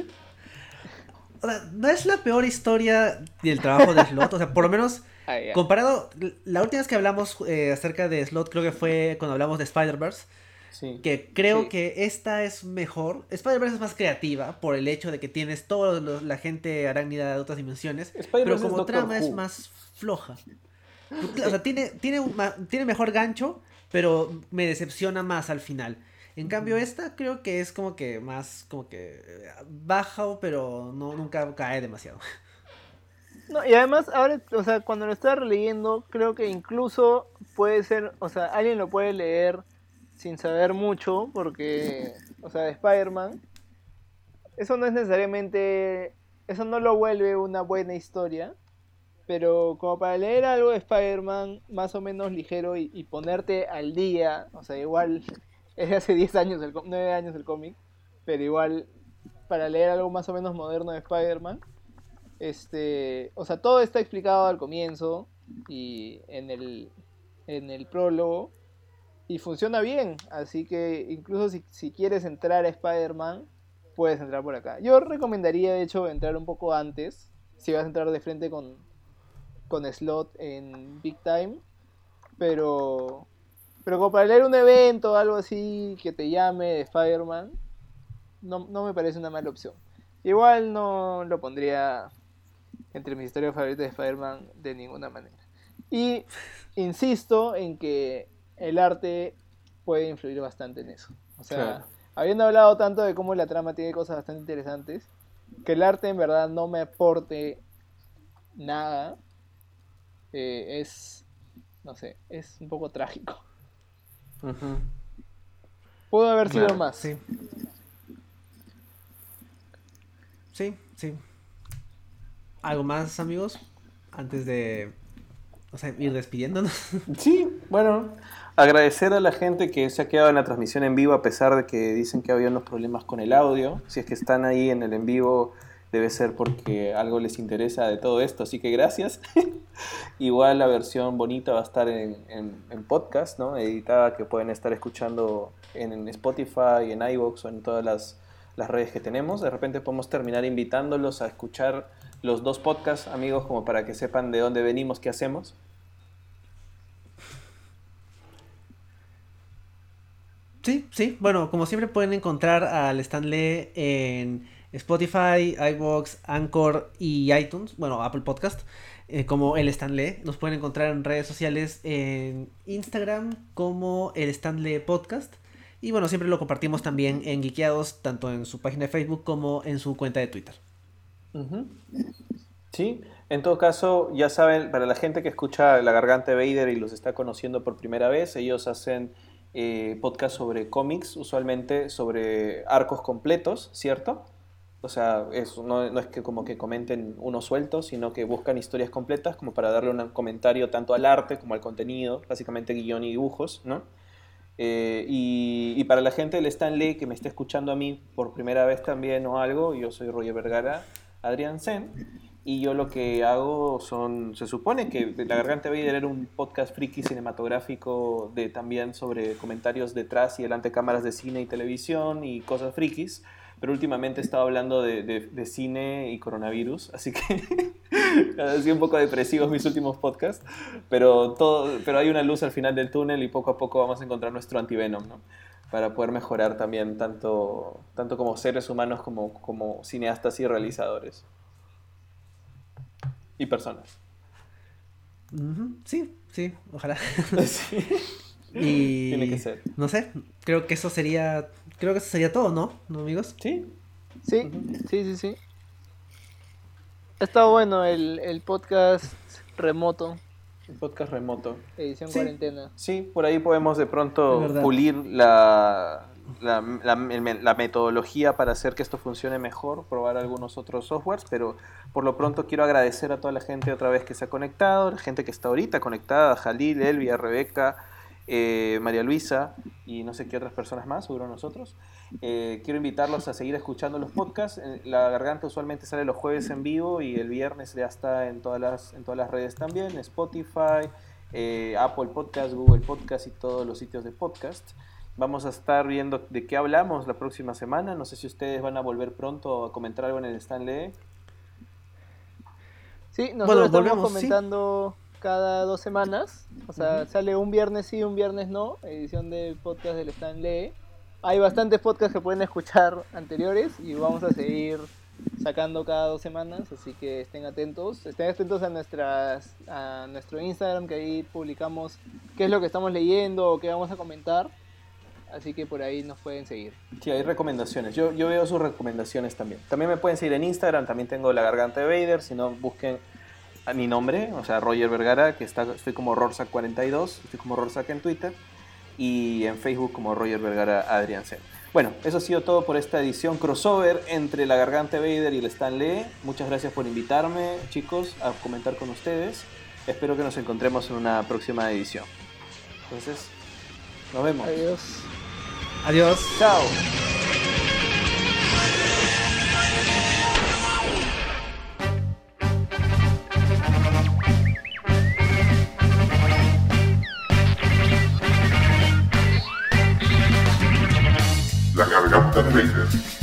O sea, no es la peor historia del trabajo de Slot. O sea, por lo menos ah, comparado. La última vez que hablamos eh, acerca de Slot, creo que fue cuando hablamos de Spider-Verse. Sí. Que creo Sí. que esta es mejor. Spider-Verse es más creativa por el hecho de que tienes toda la gente arácnida de otras dimensiones. Pero es como trama es más floja. O sea, tiene, tiene, tiene mejor gancho, pero me decepciona más al final. En cambio, esta creo que es como que más, como que eh, baja, pero no, nunca cae demasiado. No, y además, ahora, o sea, cuando lo estaba releyendo, creo que incluso puede ser, o sea, alguien lo puede leer sin saber mucho, porque, o sea, de Spider-Man, eso no es necesariamente, eso no lo vuelve una buena historia, pero como para leer algo de Spider-Man más o menos ligero y, ponerte al día, o sea, igual es de hace 10 años, el, 9 años el cómic, pero igual para leer algo más o menos moderno de Spider-Man, este, o sea, todo está explicado al comienzo y en el, en el prólogo y funciona bien, así que incluso si, si quieres entrar a Spider-Man, puedes entrar por acá. Yo recomendaría, de hecho, entrar un poco antes, si vas a entrar de frente con, con slot en Big Time, pero, pero como para leer un evento o algo así que te llame de Spider-Man, no, no me parece una mala opción. Igual no lo pondría entre mis historias favoritas de Spider-Man de ninguna manera. Y insisto en que el arte puede influir bastante en eso. O sea, Claro. habiendo hablado tanto de cómo la trama tiene cosas bastante interesantes, que el arte en verdad no me aporte nada, eh, es, no sé, es un poco trágico. Pudo haber sido Claro, más. Sí. Sí, sí. ¿Algo más, amigos? Antes de o sea, ir despidiéndonos. Sí, bueno, agradecer a la gente que se ha quedado en la transmisión en vivo a pesar de que dicen que había unos problemas con el audio. Si es que están ahí en el en vivo, debe ser porque algo les interesa de todo esto, así que gracias. Igual la versión bonita va a estar en, podcast, ¿no? Editada que pueden estar escuchando en, en Spotify, en iVoox o en todas las, las redes que tenemos. De repente podemos terminar invitándolos a escuchar los dos podcasts, amigos, como para que sepan de dónde venimos, qué hacemos. Sí, sí. Bueno, como siempre pueden encontrar al Stanley en Spotify, iVoox, Anchor y iTunes. Bueno, Apple Podcast. eh, como el Stanley. Nos pueden encontrar en redes sociales en Instagram como el Stanley Podcast. Y bueno, siempre lo compartimos también en Geekeados, tanto en su página de Facebook como en su cuenta de Twitter. Sí, en todo caso, ya saben, para la gente que escucha La Garganta de Vader y los está conociendo por primera vez, ellos hacen eh, podcast sobre cómics, usualmente sobre arcos completos, ¿cierto? O sea, no, es que como que comenten uno suelto, sino que buscan historias completas como para darle un comentario tanto al arte como al contenido, básicamente guion y dibujos, ¿no? Eh, y, para la gente del Stanley que me está escuchando a mí por primera vez también o algo, yo soy Roger Vergara, Adrián Sen, y yo lo que hago son, se supone que La Garganta de Vader era un podcast friki cinematográfico de también sobre comentarios detrás y delante de cámaras de cine y televisión y cosas frikis, pero últimamente he estado hablando de, de- de cine y coronavirus, así que han sido un poco depresivos mis últimos podcasts, pero, todo, pero hay una luz al final del túnel y poco a poco vamos a encontrar nuestro antivenom, ¿no? Para poder mejorar también tanto, tanto como seres humanos como, como cineastas y realizadores. Y personas. Sí, sí, ojalá. Sí. Y Tiene que ser. no sé, creo que eso sería, creo que eso sería todo, ¿no? ¿No, amigos? Sí, Sí, sí, sí, sí. Ha estado bueno el, el podcast remoto, un podcast remoto. edición Sí. cuarentena. Sí, por ahí podemos de pronto pulir la, la, la- el- la metodología para hacer que esto funcione mejor, probar algunos otros softwares, pero por lo pronto quiero agradecer a toda la gente otra vez que se ha conectado, la gente que está ahorita conectada, Jalil, Elvia, Rebeca, eh, María Luisa y no sé qué otras personas más, seguro nosotros. Eh, quiero invitarlos a seguir escuchando los podcasts. Eh, La Garganta usualmente sale los jueves en vivo y el viernes ya está en todas las, en todas las redes también, Spotify, eh, Apple Podcast, Google Podcast y todos los sitios de podcast. Vamos a estar viendo de qué hablamos la próxima semana. No sé si ustedes van a volver pronto a comentar algo en el Stanley. Sí, nosotros Bueno, estamos volvemos, sí. Cada dos semanas. O sea, sale un viernes sí, un viernes no. Edición del podcast del Stanley. Hay bastantes podcasts que pueden escuchar anteriores y vamos a seguir sacando cada dos semanas, así que estén atentos. Estén atentos a nuestras a nuestro Instagram que ahí publicamos qué es lo que estamos leyendo o qué vamos a comentar. Así que por ahí nos pueden seguir. Sí, hay recomendaciones. Yo, yo veo sus recomendaciones también. También me pueden seguir en Instagram. También tengo La Garganta de Vader. Si no, busquen a mi nombre, o sea, Roger Vergara, que está, estoy como Rorsac42. Estoy como Rorsac en Twitter. Y en Facebook como Roger Vergara Adrián Sen. Bueno, eso ha sido todo por esta edición crossover entre La Garganta de Vader y el Stanley. Muchas gracias por invitarme, chicos, a comentar con ustedes. Espero que nos encontremos en una próxima edición. Entonces, nos vemos. Adiós. Adiós. Chao. La garganta de Vader.